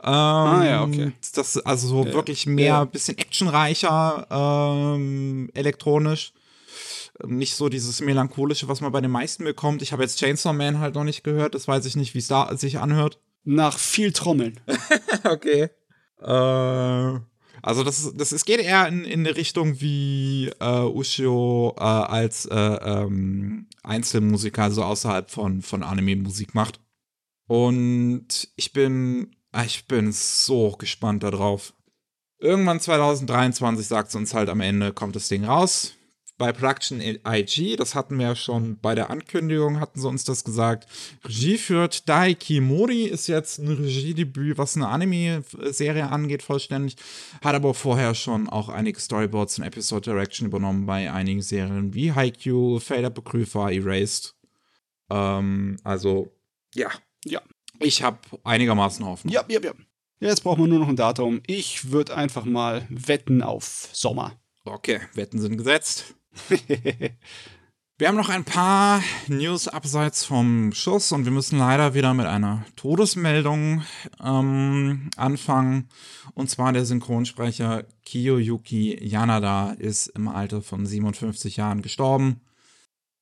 Ähm, ah, ja, okay. Das also so ja, wirklich mehr, ja. bisschen actionreicher, ähm, elektronisch. Nicht so dieses melancholische, was man bei den meisten bekommt. Ich habe jetzt Chainsaw Man halt noch nicht gehört, das weiß ich nicht, wie es da sich anhört. Nach viel Trommeln. [LAUGHS] okay. Äh, also das, das es geht eher in, in eine Richtung wie äh, Ushio äh, als äh, ähm, Einzelmusiker, also außerhalb von, von Anime-Musik macht. Und ich bin, ah, ich bin so gespannt darauf. Irgendwann 2023 sagt es uns halt am Ende, kommt das Ding raus bei Production IG, das hatten wir ja schon bei der Ankündigung, hatten sie uns das gesagt. Regie führt Daiki Mori, ist jetzt ein Regiedebüt, was eine Anime-Serie angeht, vollständig. Hat aber vorher schon auch einige Storyboards und Episode Direction übernommen bei einigen Serien wie Haikyuu, Fade Up Begrüfer, Erased. Ähm, also, ja. Ja. Ich habe einigermaßen Hoffnung. Ja, ja, ja. Jetzt brauchen wir nur noch ein Datum. Ich würde einfach mal wetten auf Sommer. Okay, Wetten sind gesetzt. [LAUGHS] wir haben noch ein paar News abseits vom Schuss und wir müssen leider wieder mit einer Todesmeldung ähm, anfangen. Und zwar der Synchronsprecher Kiyoyuki Yanada ist im Alter von 57 Jahren gestorben.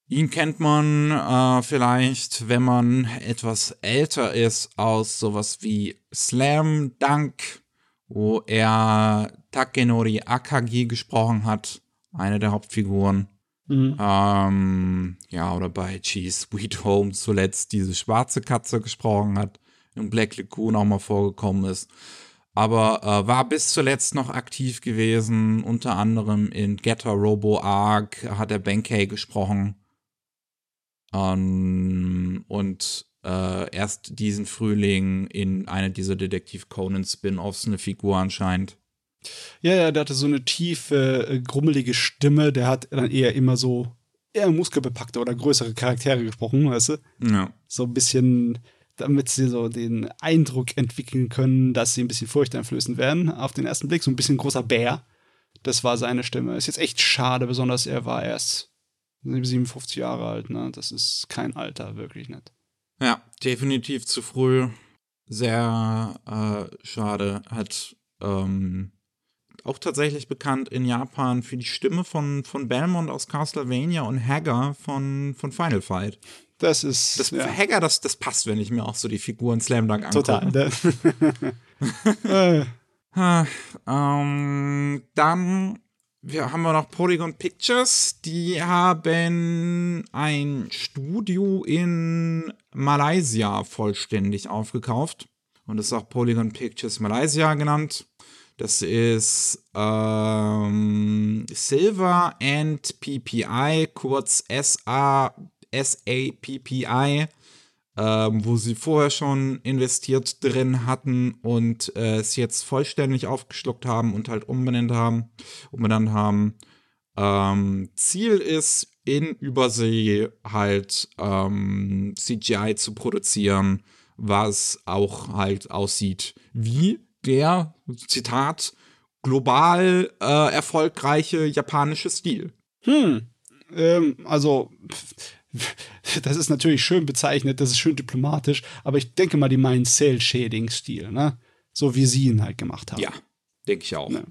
Ihn kennt man äh, vielleicht, wenn man etwas älter ist, aus sowas wie Slam Dunk, wo er Takenori Akagi gesprochen hat eine der Hauptfiguren. Mhm. Ähm, ja, oder bei G Sweet Home zuletzt diese schwarze Katze gesprochen hat, in Black Lagoon auch mal vorgekommen ist. Aber äh, war bis zuletzt noch aktiv gewesen, unter anderem in Getter Robo Arc hat er Benkei gesprochen. Ähm, und äh, erst diesen Frühling in einer dieser Detektiv Conan Spin-offs eine Figur anscheinend. Ja, ja, der hatte so eine tiefe, äh, grummelige Stimme. Der hat dann eher immer so eher muskelbepackte oder größere Charaktere gesprochen, weißt du? Ja. So ein bisschen, damit sie so den Eindruck entwickeln können, dass sie ein bisschen furchteinflößend werden. Auf den ersten Blick so ein bisschen großer Bär. Das war seine Stimme. Ist jetzt echt schade, besonders er war erst 57 Jahre alt, ne? Das ist kein Alter, wirklich nicht. Ja, definitiv zu früh. Sehr äh, schade. Hat ähm, auch tatsächlich bekannt in Japan für die Stimme von, von Belmont aus Castlevania und Hagger von, von Final Fight. Das ist. Das ja. Hagger, das, das passt, wenn ich mir auch so die Figuren Slam Dunk angucke. Total. [LAUGHS] äh, ähm, dann wir haben wir noch Polygon Pictures. Die haben ein Studio in Malaysia vollständig aufgekauft. Und das ist auch Polygon Pictures Malaysia genannt. Das ist ähm, Silver and PPI, kurz S-A-S-A-P-P-I, ähm, wo sie vorher schon investiert drin hatten und äh, es jetzt vollständig aufgeschluckt haben und halt umbenannt haben. Umbenannt haben. Ähm, Ziel ist, in Übersee halt ähm, CGI zu produzieren, was auch halt aussieht wie der, Zitat, global äh, erfolgreiche japanische Stil. Hm. Ähm, also, [LAUGHS] das ist natürlich schön bezeichnet, das ist schön diplomatisch, aber ich denke mal, die meinen Cell-Shading-Stil, ne? So wie sie ihn halt gemacht haben. Ja, denke ich auch. Ne?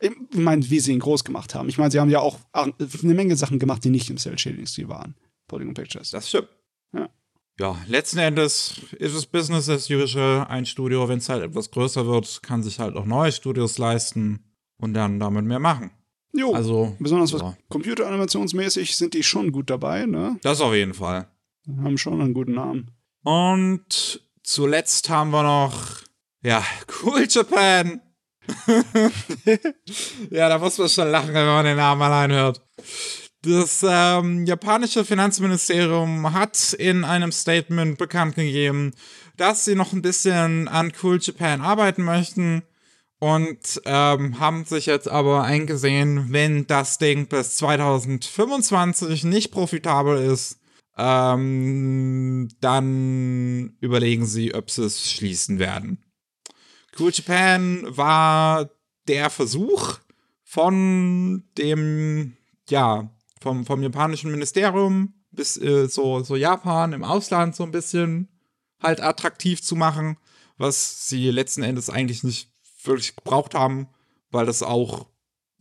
Ich meine, wie sie ihn groß gemacht haben. Ich meine, sie haben ja auch eine Menge Sachen gemacht, die nicht im Cell-Shading-Stil waren. Polygon Pictures. Das stimmt. Ja ja, letzten Endes ist es Business as usual. Ein Studio, wenn es halt etwas größer wird, kann sich halt auch neue Studios leisten und dann damit mehr machen. Jo, also, besonders was computeranimationsmäßig sind die schon gut dabei, ne? Das auf jeden Fall. Haben schon einen guten Namen. Und zuletzt haben wir noch, ja, [LAUGHS] Cool Japan. [LAUGHS] ja, da muss man schon lachen, wenn man den Namen allein hört. Das ähm, japanische Finanzministerium hat in einem Statement bekannt gegeben, dass sie noch ein bisschen an Cool Japan arbeiten möchten und ähm, haben sich jetzt aber eingesehen, wenn das Ding bis 2025 nicht profitabel ist, ähm, dann überlegen sie, ob sie es schließen werden. Cool Japan war der Versuch von dem, ja, vom, vom japanischen Ministerium bis äh, so, so Japan im Ausland so ein bisschen halt attraktiv zu machen, was sie letzten Endes eigentlich nicht wirklich gebraucht haben, weil das auch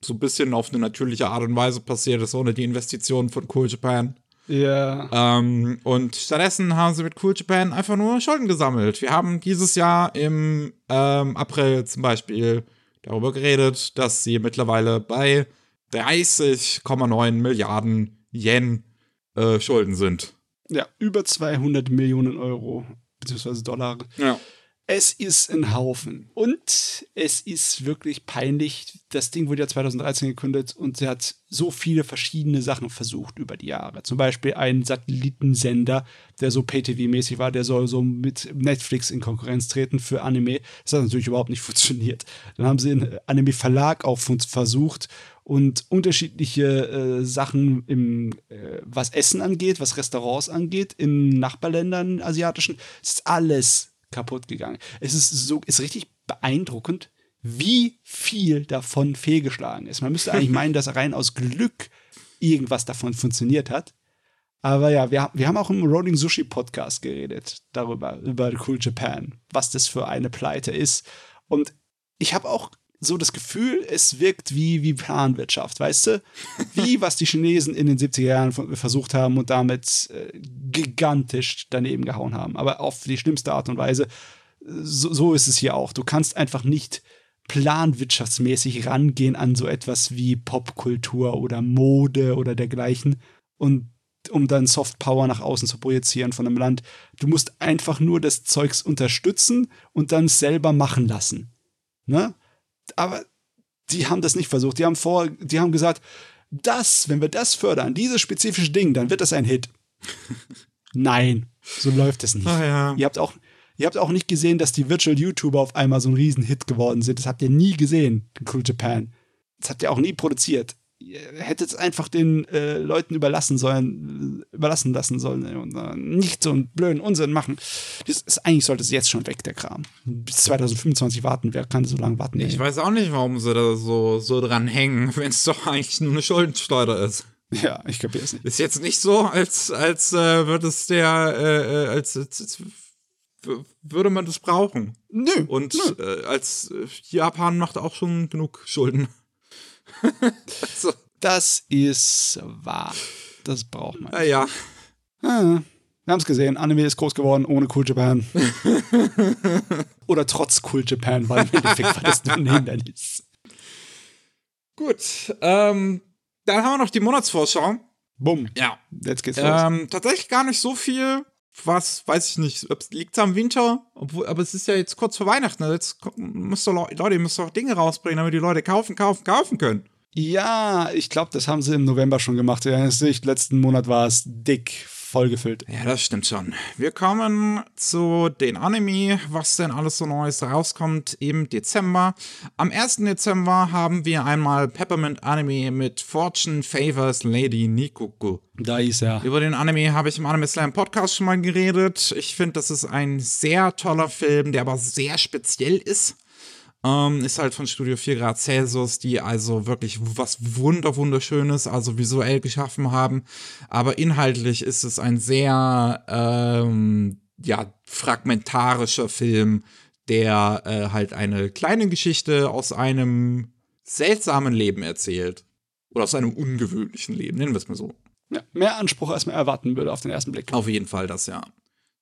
so ein bisschen auf eine natürliche Art und Weise passiert ist, ohne die Investitionen von Cool Japan. Ja. Ähm, und stattdessen haben sie mit Cool Japan einfach nur Schulden gesammelt. Wir haben dieses Jahr im ähm, April zum Beispiel darüber geredet, dass sie mittlerweile bei 30,9 Milliarden Yen äh, Schulden sind. Ja, über 200 Millionen Euro, beziehungsweise Dollar. Ja. Es ist ein Haufen. Und es ist wirklich peinlich. Das Ding wurde ja 2013 gegründet und sie hat so viele verschiedene Sachen versucht über die Jahre. Zum Beispiel einen Satellitensender, der so Pay-TV-mäßig war, der soll so mit Netflix in Konkurrenz treten für Anime. Das hat natürlich überhaupt nicht [LAUGHS] funktioniert. Dann haben sie einen Anime-Verlag auch versucht und unterschiedliche äh, Sachen im, äh, was Essen angeht, was Restaurants angeht, in Nachbarländern asiatischen, ist alles kaputt gegangen. Es ist so, ist richtig beeindruckend, wie viel davon fehlgeschlagen ist. Man müsste eigentlich meinen, dass rein aus Glück irgendwas davon funktioniert hat. Aber ja, wir, wir haben auch im Rolling Sushi Podcast geredet darüber, über Cool Japan, was das für eine Pleite ist. Und ich habe auch so das Gefühl, es wirkt wie, wie Planwirtschaft, weißt du? Wie was die Chinesen in den 70er Jahren versucht haben und damit äh, gigantisch daneben gehauen haben. Aber auf die schlimmste Art und Weise. So, so ist es hier auch. Du kannst einfach nicht planwirtschaftsmäßig rangehen an so etwas wie Popkultur oder Mode oder dergleichen und um dann Soft Power nach außen zu projizieren von einem Land. Du musst einfach nur das Zeugs unterstützen und dann selber machen lassen. Ne? Aber die haben das nicht versucht. Die haben vor, die haben gesagt, das, wenn wir das fördern, dieses spezifische Ding, dann wird das ein Hit. [LAUGHS] Nein, so läuft es nicht. Ah, ja. Ihr habt auch, ihr habt auch nicht gesehen, dass die Virtual YouTuber auf einmal so ein Riesenhit geworden sind. Das habt ihr nie gesehen, Cool Japan. Das habt ihr auch nie produziert hättet es einfach den äh, Leuten überlassen sollen, überlassen lassen sollen und äh, nicht so einen blöden Unsinn machen. Das ist, eigentlich sollte es jetzt schon weg, der Kram. Bis 2025 warten, wer kann so lange warten? Ich ey. weiß auch nicht, warum sie da so, so dran hängen, [LAUGHS] wenn es doch eigentlich nur eine Schuldensteuer ist. Ja, ich kapiere es nicht. Ist jetzt nicht so, als, als äh, würde es der, äh, äh als, als, als würde man das brauchen. Nö. Und nö. Äh, als Japan macht auch schon genug Schulden. [LAUGHS] so. Das ist wahr. Das braucht man. Nicht. Ja. Ah, wir haben es gesehen. Anime ist groß geworden ohne Cool Japan. [LAUGHS] Oder trotz Cool Japan, weil im Endeffekt war das nur ein Hindernis. Gut. Ähm, dann haben wir noch die Monatsvorschau. Bumm. Ja. Jetzt geht's los. Ähm, tatsächlich gar nicht so viel was, weiß ich nicht, liegt es am Winter, obwohl, aber es ist ja jetzt kurz vor Weihnachten, also jetzt müsst ihr, Leute, ihr müsst doch Dinge rausbringen, damit die Leute kaufen, kaufen, kaufen können. Ja, ich glaube, das haben sie im November schon gemacht. Ja, letzten Monat war es dick vollgefüllt. Ja, das stimmt schon. Wir kommen zu den Anime, was denn alles so Neues rauskommt im Dezember. Am 1. Dezember haben wir einmal Peppermint Anime mit Fortune Favors Lady Nikoku. Da ist er. Über den Anime habe ich im Anime Slam Podcast schon mal geredet. Ich finde, das ist ein sehr toller Film, der aber sehr speziell ist. Ähm, ist halt von Studio 4 Grad Celsius, die also wirklich was wunder wunderschönes, also visuell geschaffen haben. Aber inhaltlich ist es ein sehr ähm, ja, fragmentarischer Film, der äh, halt eine kleine Geschichte aus einem seltsamen Leben erzählt. Oder aus einem ungewöhnlichen Leben, nennen wir es mal so. Ja, mehr Anspruch, als man erwarten würde auf den ersten Blick. Auf jeden Fall das, ja.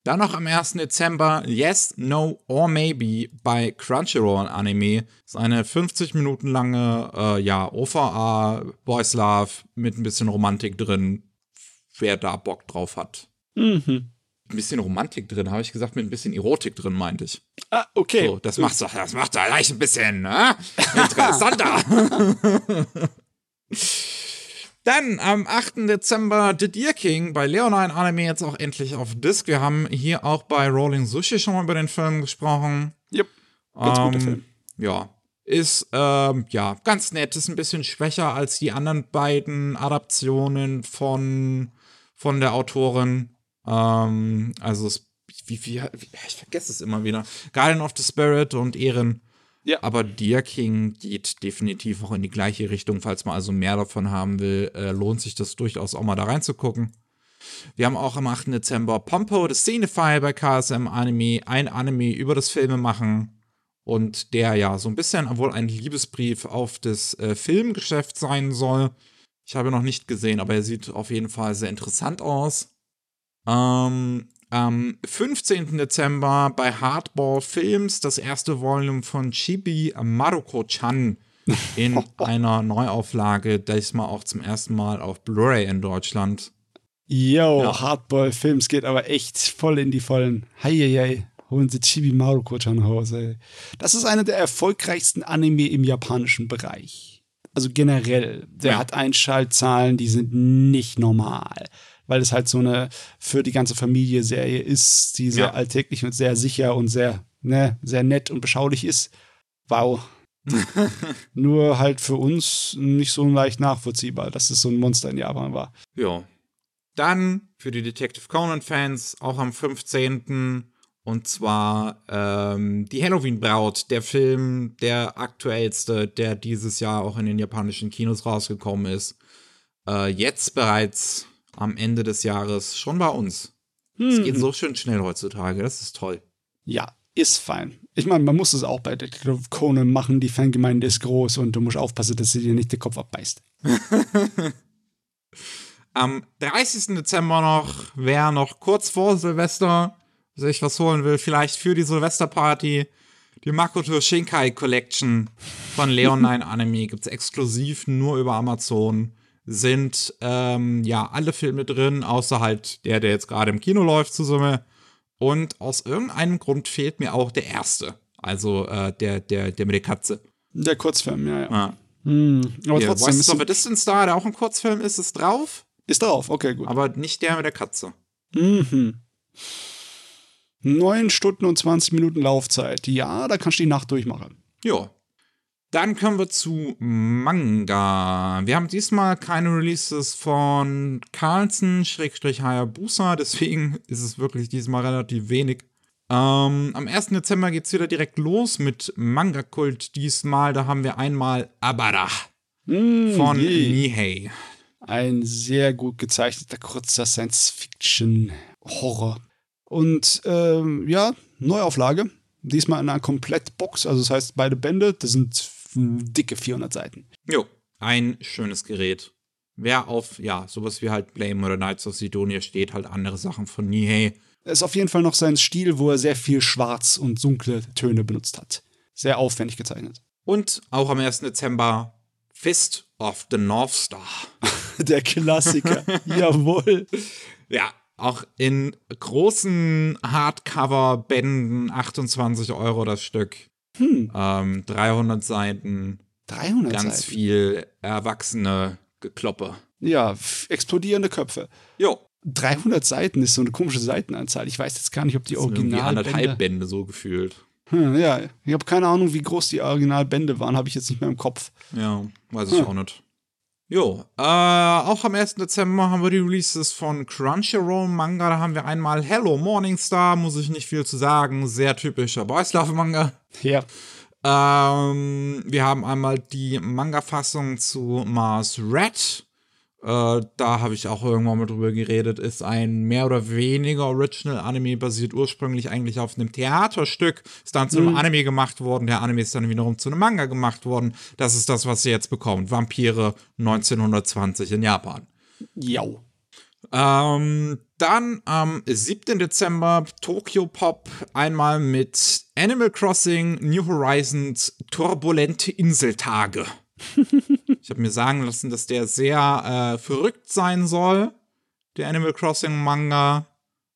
Dann noch am 1. Dezember Yes, No or Maybe bei Crunchyroll Anime. Das ist eine 50 Minuten lange, äh, ja, OVA, Boys Love mit ein bisschen Romantik drin. Wer da Bock drauf hat. Mhm. Ein bisschen Romantik drin, habe ich gesagt, mit ein bisschen Erotik drin, meinte ich. Ah, okay. So, das macht doch, das macht doch gleich ein bisschen, ne? [LAUGHS] Interessanter. [LAUGHS] Dann am 8. Dezember The Deer King bei Leonine Anime jetzt auch endlich auf Disc. Wir haben hier auch bei Rolling Sushi schon mal über den Film gesprochen. Yep. Ganz ähm, guter Film. Ja. Ist, ähm, ja, ganz nett. Ist ein bisschen schwächer als die anderen beiden Adaptionen von, von der Autorin. Ähm, also, es, wie, wie, ich vergesse es immer wieder. Guardian of the Spirit und Ehren ja. Aber Deer King geht definitiv auch in die gleiche Richtung. Falls man also mehr davon haben will, äh, lohnt sich das durchaus auch mal da reinzugucken. Wir haben auch am 8. Dezember Pompo, das Scenefy bei KSM Anime, ein Anime über das Filme machen und der ja so ein bisschen wohl ein Liebesbrief auf das äh, Filmgeschäft sein soll. Ich habe noch nicht gesehen, aber er sieht auf jeden Fall sehr interessant aus. Ähm, am 15. Dezember bei Hardball Films das erste Volume von Chibi Maruko-chan in [LAUGHS] einer Neuauflage, diesmal auch zum ersten Mal auf Blu-ray in Deutschland. Yo, ja. Hardball Films geht aber echt voll in die Vollen. Heieiei, holen Sie Chibi Maruko-chan raus, ey. Das ist einer der erfolgreichsten Anime im japanischen Bereich. Also generell. Der ja. hat Einschaltzahlen, die sind nicht normal weil es halt so eine für die ganze Familie Serie ist, die sehr ja. alltäglich und sehr sicher und sehr, ne, sehr nett und beschaulich ist. Wow. [LAUGHS] Nur halt für uns nicht so leicht nachvollziehbar, dass es so ein Monster in Japan war. Ja. Dann für die Detective Conan-Fans auch am 15. Und zwar ähm, die Halloween-Braut, der Film, der aktuellste, der dieses Jahr auch in den japanischen Kinos rausgekommen ist. Äh, jetzt bereits am Ende des Jahres schon bei uns. Es hm. geht so schön schnell heutzutage, das ist toll. Ja, ist fein. Ich meine, man muss es auch bei Detective Conan machen. Die Fangemeinde ist groß und du musst aufpassen, dass sie dir nicht den Kopf abbeißt. [LAUGHS] Am 30. Dezember noch, wer noch kurz vor Silvester sich was holen will, vielleicht für die Silvesterparty, Die Makoto Shinkai Collection von Leonine Anime gibt es exklusiv nur über Amazon. Sind ähm, ja alle Filme drin, außer halt der, der jetzt gerade im Kino läuft, zu Summe. Und aus irgendeinem Grund fehlt mir auch der erste. Also äh, der, der, der mit der Katze. Der Kurzfilm, ja, ja. Ah. Hm, aber Der trotzdem Voices ist, of a Distance Star, der auch ein Kurzfilm ist, ist drauf, ist drauf. Okay, gut. aber nicht der mit der Katze. Mhm. 9 Stunden und 20 Minuten Laufzeit. Ja, da kannst du die Nacht durchmachen. Jo. Dann kommen wir zu Manga. Wir haben diesmal keine Releases von Carlson, Schrägstrich Hayabusa, deswegen [LAUGHS] ist es wirklich diesmal relativ wenig. Ähm, am 1. Dezember geht's wieder direkt los mit Manga-Kult diesmal. Da haben wir einmal Abara von je. Nihei. Ein sehr gut gezeichneter, kurzer Science-Fiction-Horror. Und ähm, ja, Neuauflage. Diesmal in einer Komplettbox. Also das heißt, beide Bände, das sind dicke 400 Seiten. Jo, ein schönes Gerät. Wer auf, ja, sowas wie halt Blame oder Knights of Sidonia steht, halt andere Sachen von Nihei. Es ist auf jeden Fall noch sein Stil, wo er sehr viel Schwarz und dunkle Töne benutzt hat. Sehr aufwendig gezeichnet. Und auch am 1. Dezember Fist of the North Star. [LAUGHS] Der Klassiker. [LAUGHS] Jawohl. Ja, auch in großen Hardcover-Bänden 28 Euro das Stück. Hm, Ähm, 300 Seiten, 300 ganz Seiten. viel erwachsene Gekloppe. Ja, explodierende Köpfe. Jo, 300 Seiten ist so eine komische Seitenanzahl. Ich weiß jetzt gar nicht, ob die irgendwie anderthalb Originalbände... Bände so gefühlt. Hm, ja, ich habe keine Ahnung, wie groß die Originalbände waren, habe ich jetzt nicht mehr im Kopf. Ja, weiß ich Hm. auch nicht. Jo, äh, auch am 1. Dezember haben wir die Releases von Crunchyroll Manga. Da haben wir einmal Hello Morningstar, muss ich nicht viel zu sagen. Sehr typischer Boys Love Manga. [LAUGHS] Ja. Ähm, wir haben einmal die Manga-Fassung zu Mars Red. Äh, da habe ich auch irgendwann mal drüber geredet. Ist ein mehr oder weniger Original-Anime, basiert ursprünglich eigentlich auf einem Theaterstück. Ist dann zu einem Anime gemacht worden. Der Anime ist dann wiederum zu einem Manga gemacht worden. Das ist das, was ihr jetzt bekommt. Vampire 1920 in Japan. Jau. Ähm, dann am 7. Dezember Tokyo Pop einmal mit Animal Crossing New Horizons Turbulente Inseltage. [LAUGHS] ich habe mir sagen lassen, dass der sehr äh, verrückt sein soll, der Animal Crossing Manga.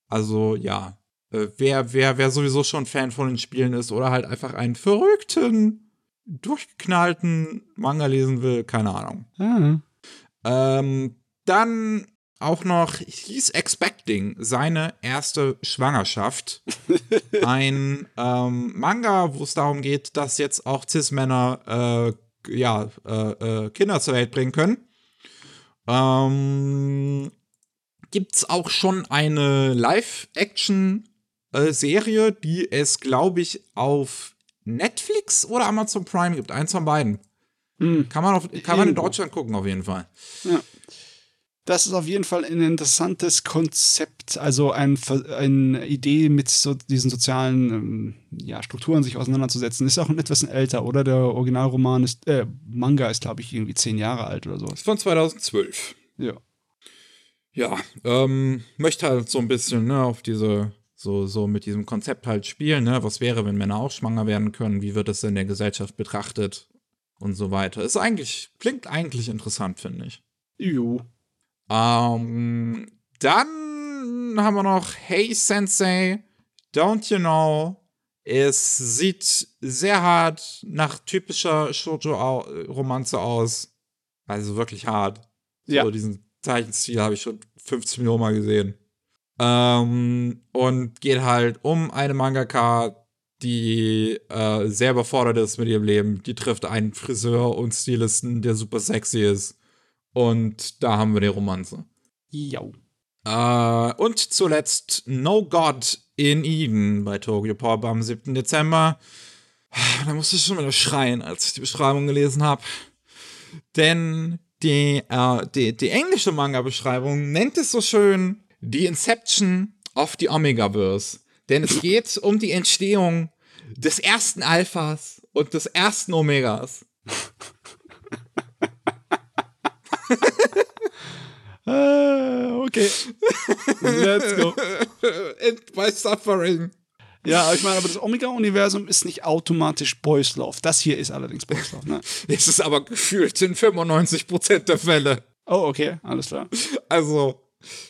Also ja, äh, wer, wer, wer sowieso schon Fan von den Spielen ist oder halt einfach einen verrückten, durchgeknallten Manga lesen will, keine Ahnung. Ah. Ähm, dann auch noch He's Expecting seine erste Schwangerschaft. [LAUGHS] Ein ähm, Manga, wo es darum geht, dass jetzt auch Cis-Männer äh, ja, äh, äh, Kinder zur Welt bringen können. Ähm, gibt's auch schon eine Live-Action-Serie, die es, glaube ich, auf Netflix oder Amazon Prime gibt. Eins von beiden. Hm. Kann man, auf, kann man in. Deutschland gucken, auf jeden Fall. Das ist auf jeden Fall ein interessantes Konzept, also ein, eine Idee mit so diesen sozialen ähm, ja, Strukturen sich auseinanderzusetzen. Ist auch etwas älter, oder? Der Originalroman ist, äh, Manga ist, glaube ich, irgendwie zehn Jahre alt oder so. Ist von 2012. Ja. Ja, ähm, möchte halt so ein bisschen, ne, auf diese, so, so mit diesem Konzept halt spielen, ne? Was wäre, wenn Männer auch schwanger werden können? Wie wird das in der Gesellschaft betrachtet? Und so weiter. Ist eigentlich, klingt eigentlich interessant, finde ich. Jo. Ähm, dann haben wir noch Hey Sensei, Don't You Know? Es sieht sehr hart nach typischer Shoujo-Romanze aus. Also wirklich hart. Ja. So diesen Zeichenstil habe ich schon 50 Millionen Mal gesehen. Ähm, und geht halt um eine Mangaka, die äh, sehr überfordert ist mit ihrem Leben. Die trifft einen Friseur und Stilisten, der super sexy ist. Und da haben wir die Romanze. Jau. Äh, und zuletzt No God in Eden bei Tokyo Pop am 7. Dezember. Da musste ich schon wieder schreien, als ich die Beschreibung gelesen habe. Denn die, äh, die, die englische Manga-Beschreibung nennt es so schön die Inception of the Omegaverse. Denn es geht um die Entstehung des ersten Alphas und des ersten Omegas. [LAUGHS] Äh, okay. Let's go. And by suffering. Ja, ich meine, aber das Omega-Universum ist nicht automatisch Boys Love. Das hier ist allerdings Boys Love, ne? [LAUGHS] Es ist aber gefühlt in 95% der Fälle. Oh, okay, alles klar. Also,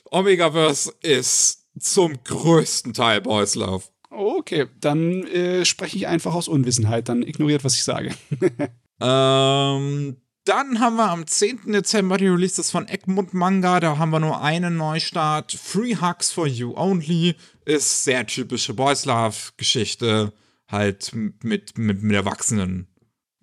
Omegaverse ist zum größten Teil Boys Love. Okay, dann äh, spreche ich einfach aus Unwissenheit. Dann ignoriert, was ich sage. [LAUGHS] ähm, dann haben wir am 10. Dezember die Releases von Egmont Manga. Da haben wir nur einen Neustart. Free Hugs for You Only ist sehr typische Boys Love Geschichte. Halt mit, mit, mit Erwachsenen.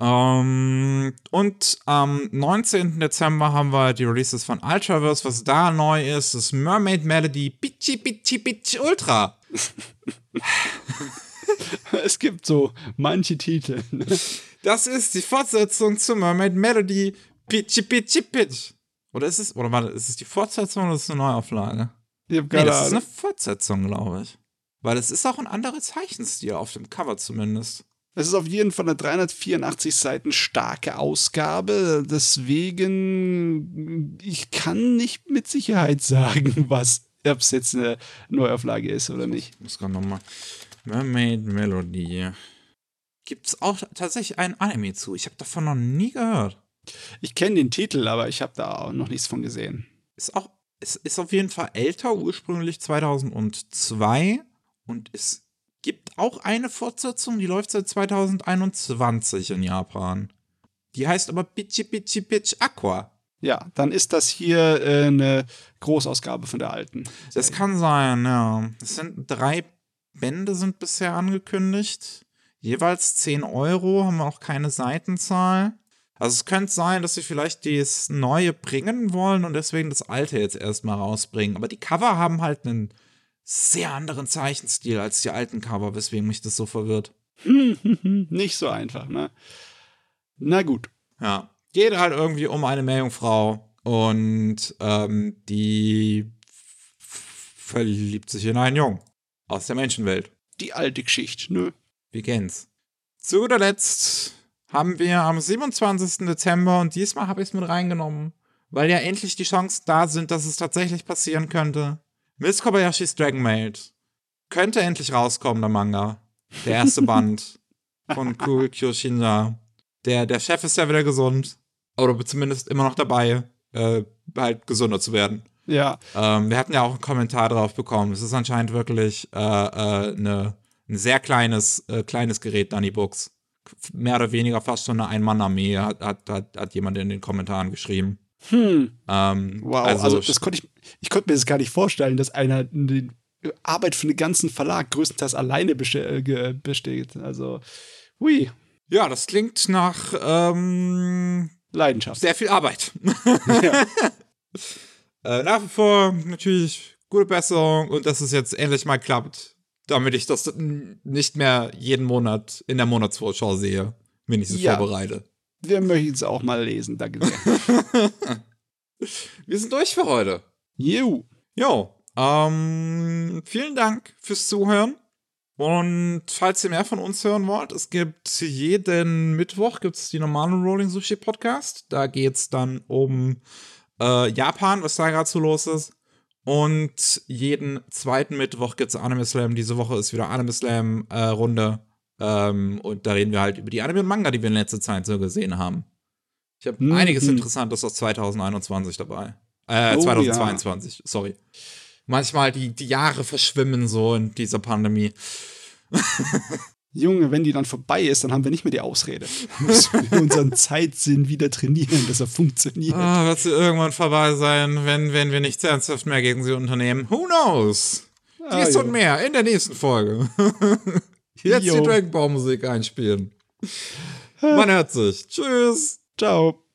Ähm, und am 19. Dezember haben wir die Releases von Ultraverse. Was da neu ist, ist Mermaid Melody Pitchy Pitchy Pitch Ultra. [LAUGHS] es gibt so manche Titel. Ne? [LAUGHS] Das ist die Fortsetzung zu Mermaid Melody Pitchy Pitchy Pitch. Oder ist es, oder warte, ist es die Fortsetzung oder ist es eine Neuauflage? Ich hab nee, das ist eine Fortsetzung, glaube ich. Weil es ist auch ein anderer Zeichenstil, auf dem Cover zumindest. Es ist auf jeden Fall eine 384 Seiten starke Ausgabe. Deswegen, ich kann nicht mit Sicherheit sagen, [LAUGHS] was, ob es jetzt eine Neuauflage ist oder nicht. Ich muss gerade nochmal. Mermaid Melody. Gibt es auch tatsächlich ein Anime zu? Ich habe davon noch nie gehört. Ich kenne den Titel, aber ich habe da auch noch nichts von gesehen. Ist auch, es ist auf jeden Fall älter, ursprünglich 2002 und ist gibt auch eine Fortsetzung, die läuft seit 2021 in Japan. Die heißt aber Pichi Pichi Pitch Aqua. Ja, dann ist das hier äh, eine Großausgabe von der alten. Das kann sein, ja. Es sind drei Bände sind bisher angekündigt. Jeweils 10 Euro, haben wir auch keine Seitenzahl. Also es könnte sein, dass sie vielleicht das Neue bringen wollen und deswegen das Alte jetzt erstmal rausbringen. Aber die Cover haben halt einen sehr anderen Zeichenstil als die alten Cover, weswegen mich das so verwirrt. [LAUGHS] Nicht so einfach, ne? Na gut. Ja. Geht halt irgendwie um eine Meerjungfrau und ähm, die verliebt sich in einen Jungen aus der Menschenwelt. Die alte Geschichte, nö. Wir kennen's. Zu guter Letzt haben wir am 27. Dezember und diesmal habe ich es mit reingenommen, weil ja endlich die Chancen da sind, dass es tatsächlich passieren könnte. Miss Kobayashis Dragon Maid könnte endlich rauskommen, der Manga. Der erste [LAUGHS] Band von Kuri Kyoshinja. Der, der Chef ist ja wieder gesund. Oder zumindest immer noch dabei, äh, halt gesunder zu werden. Ja. Ähm, wir hatten ja auch einen Kommentar drauf bekommen. Es ist anscheinend wirklich äh, äh, eine, ein sehr kleines, äh, kleines Gerät, Danny Books. Mehr oder weniger fast schon eine Ein-Mann-Armee, hat, hat, hat, hat jemand in den Kommentaren geschrieben. Hm. Ähm, wow, also, also, das konnte ich, ich konnte mir das gar nicht vorstellen, dass einer die Arbeit für den ganzen Verlag größtenteils alleine äh, besteht. Also, hui. Ja, das klingt nach ähm, Leidenschaft. Sehr viel Arbeit. Ja. [LAUGHS] äh, nach wie vor natürlich gute Besserung und dass es jetzt endlich mal klappt, damit ich das nicht mehr jeden Monat in der Monatsvorschau sehe, wenn ich sie ja. vorbereite wir möchten es auch mal lesen. Danke sehr. [LAUGHS] wir sind durch für heute. Jo. Jo. Ähm, vielen Dank fürs Zuhören. Und falls ihr mehr von uns hören wollt, es gibt jeden Mittwoch gibt's die normalen Rolling Sushi Podcast. Da geht es dann um äh, Japan, was da gerade so los ist. Und jeden zweiten Mittwoch gibt es Anime Slam. Diese Woche ist wieder Anime Slam äh, Runde. Ähm, und da reden wir halt über die Anime und Manga, die wir in letzter Zeit so gesehen haben. Ich habe mhm. einiges Interessantes aus 2021 dabei. Äh, oh, 2022, ja. sorry. Manchmal die, die Jahre verschwimmen so in dieser Pandemie. [LAUGHS] Junge, wenn die dann vorbei ist, dann haben wir nicht mehr die Ausrede. [LAUGHS] Wir müssen unseren Zeitsinn wieder trainieren, dass er funktioniert. Ah, wird sie irgendwann vorbei sein, wenn, wenn wir nichts ernsthaft mehr gegen sie unternehmen. Who knows? Dies ah, und mehr in der nächsten Folge. [LAUGHS] Jetzt jo. die Dragon Ball Musik einspielen. Man hört sich. Tschüss. Ciao.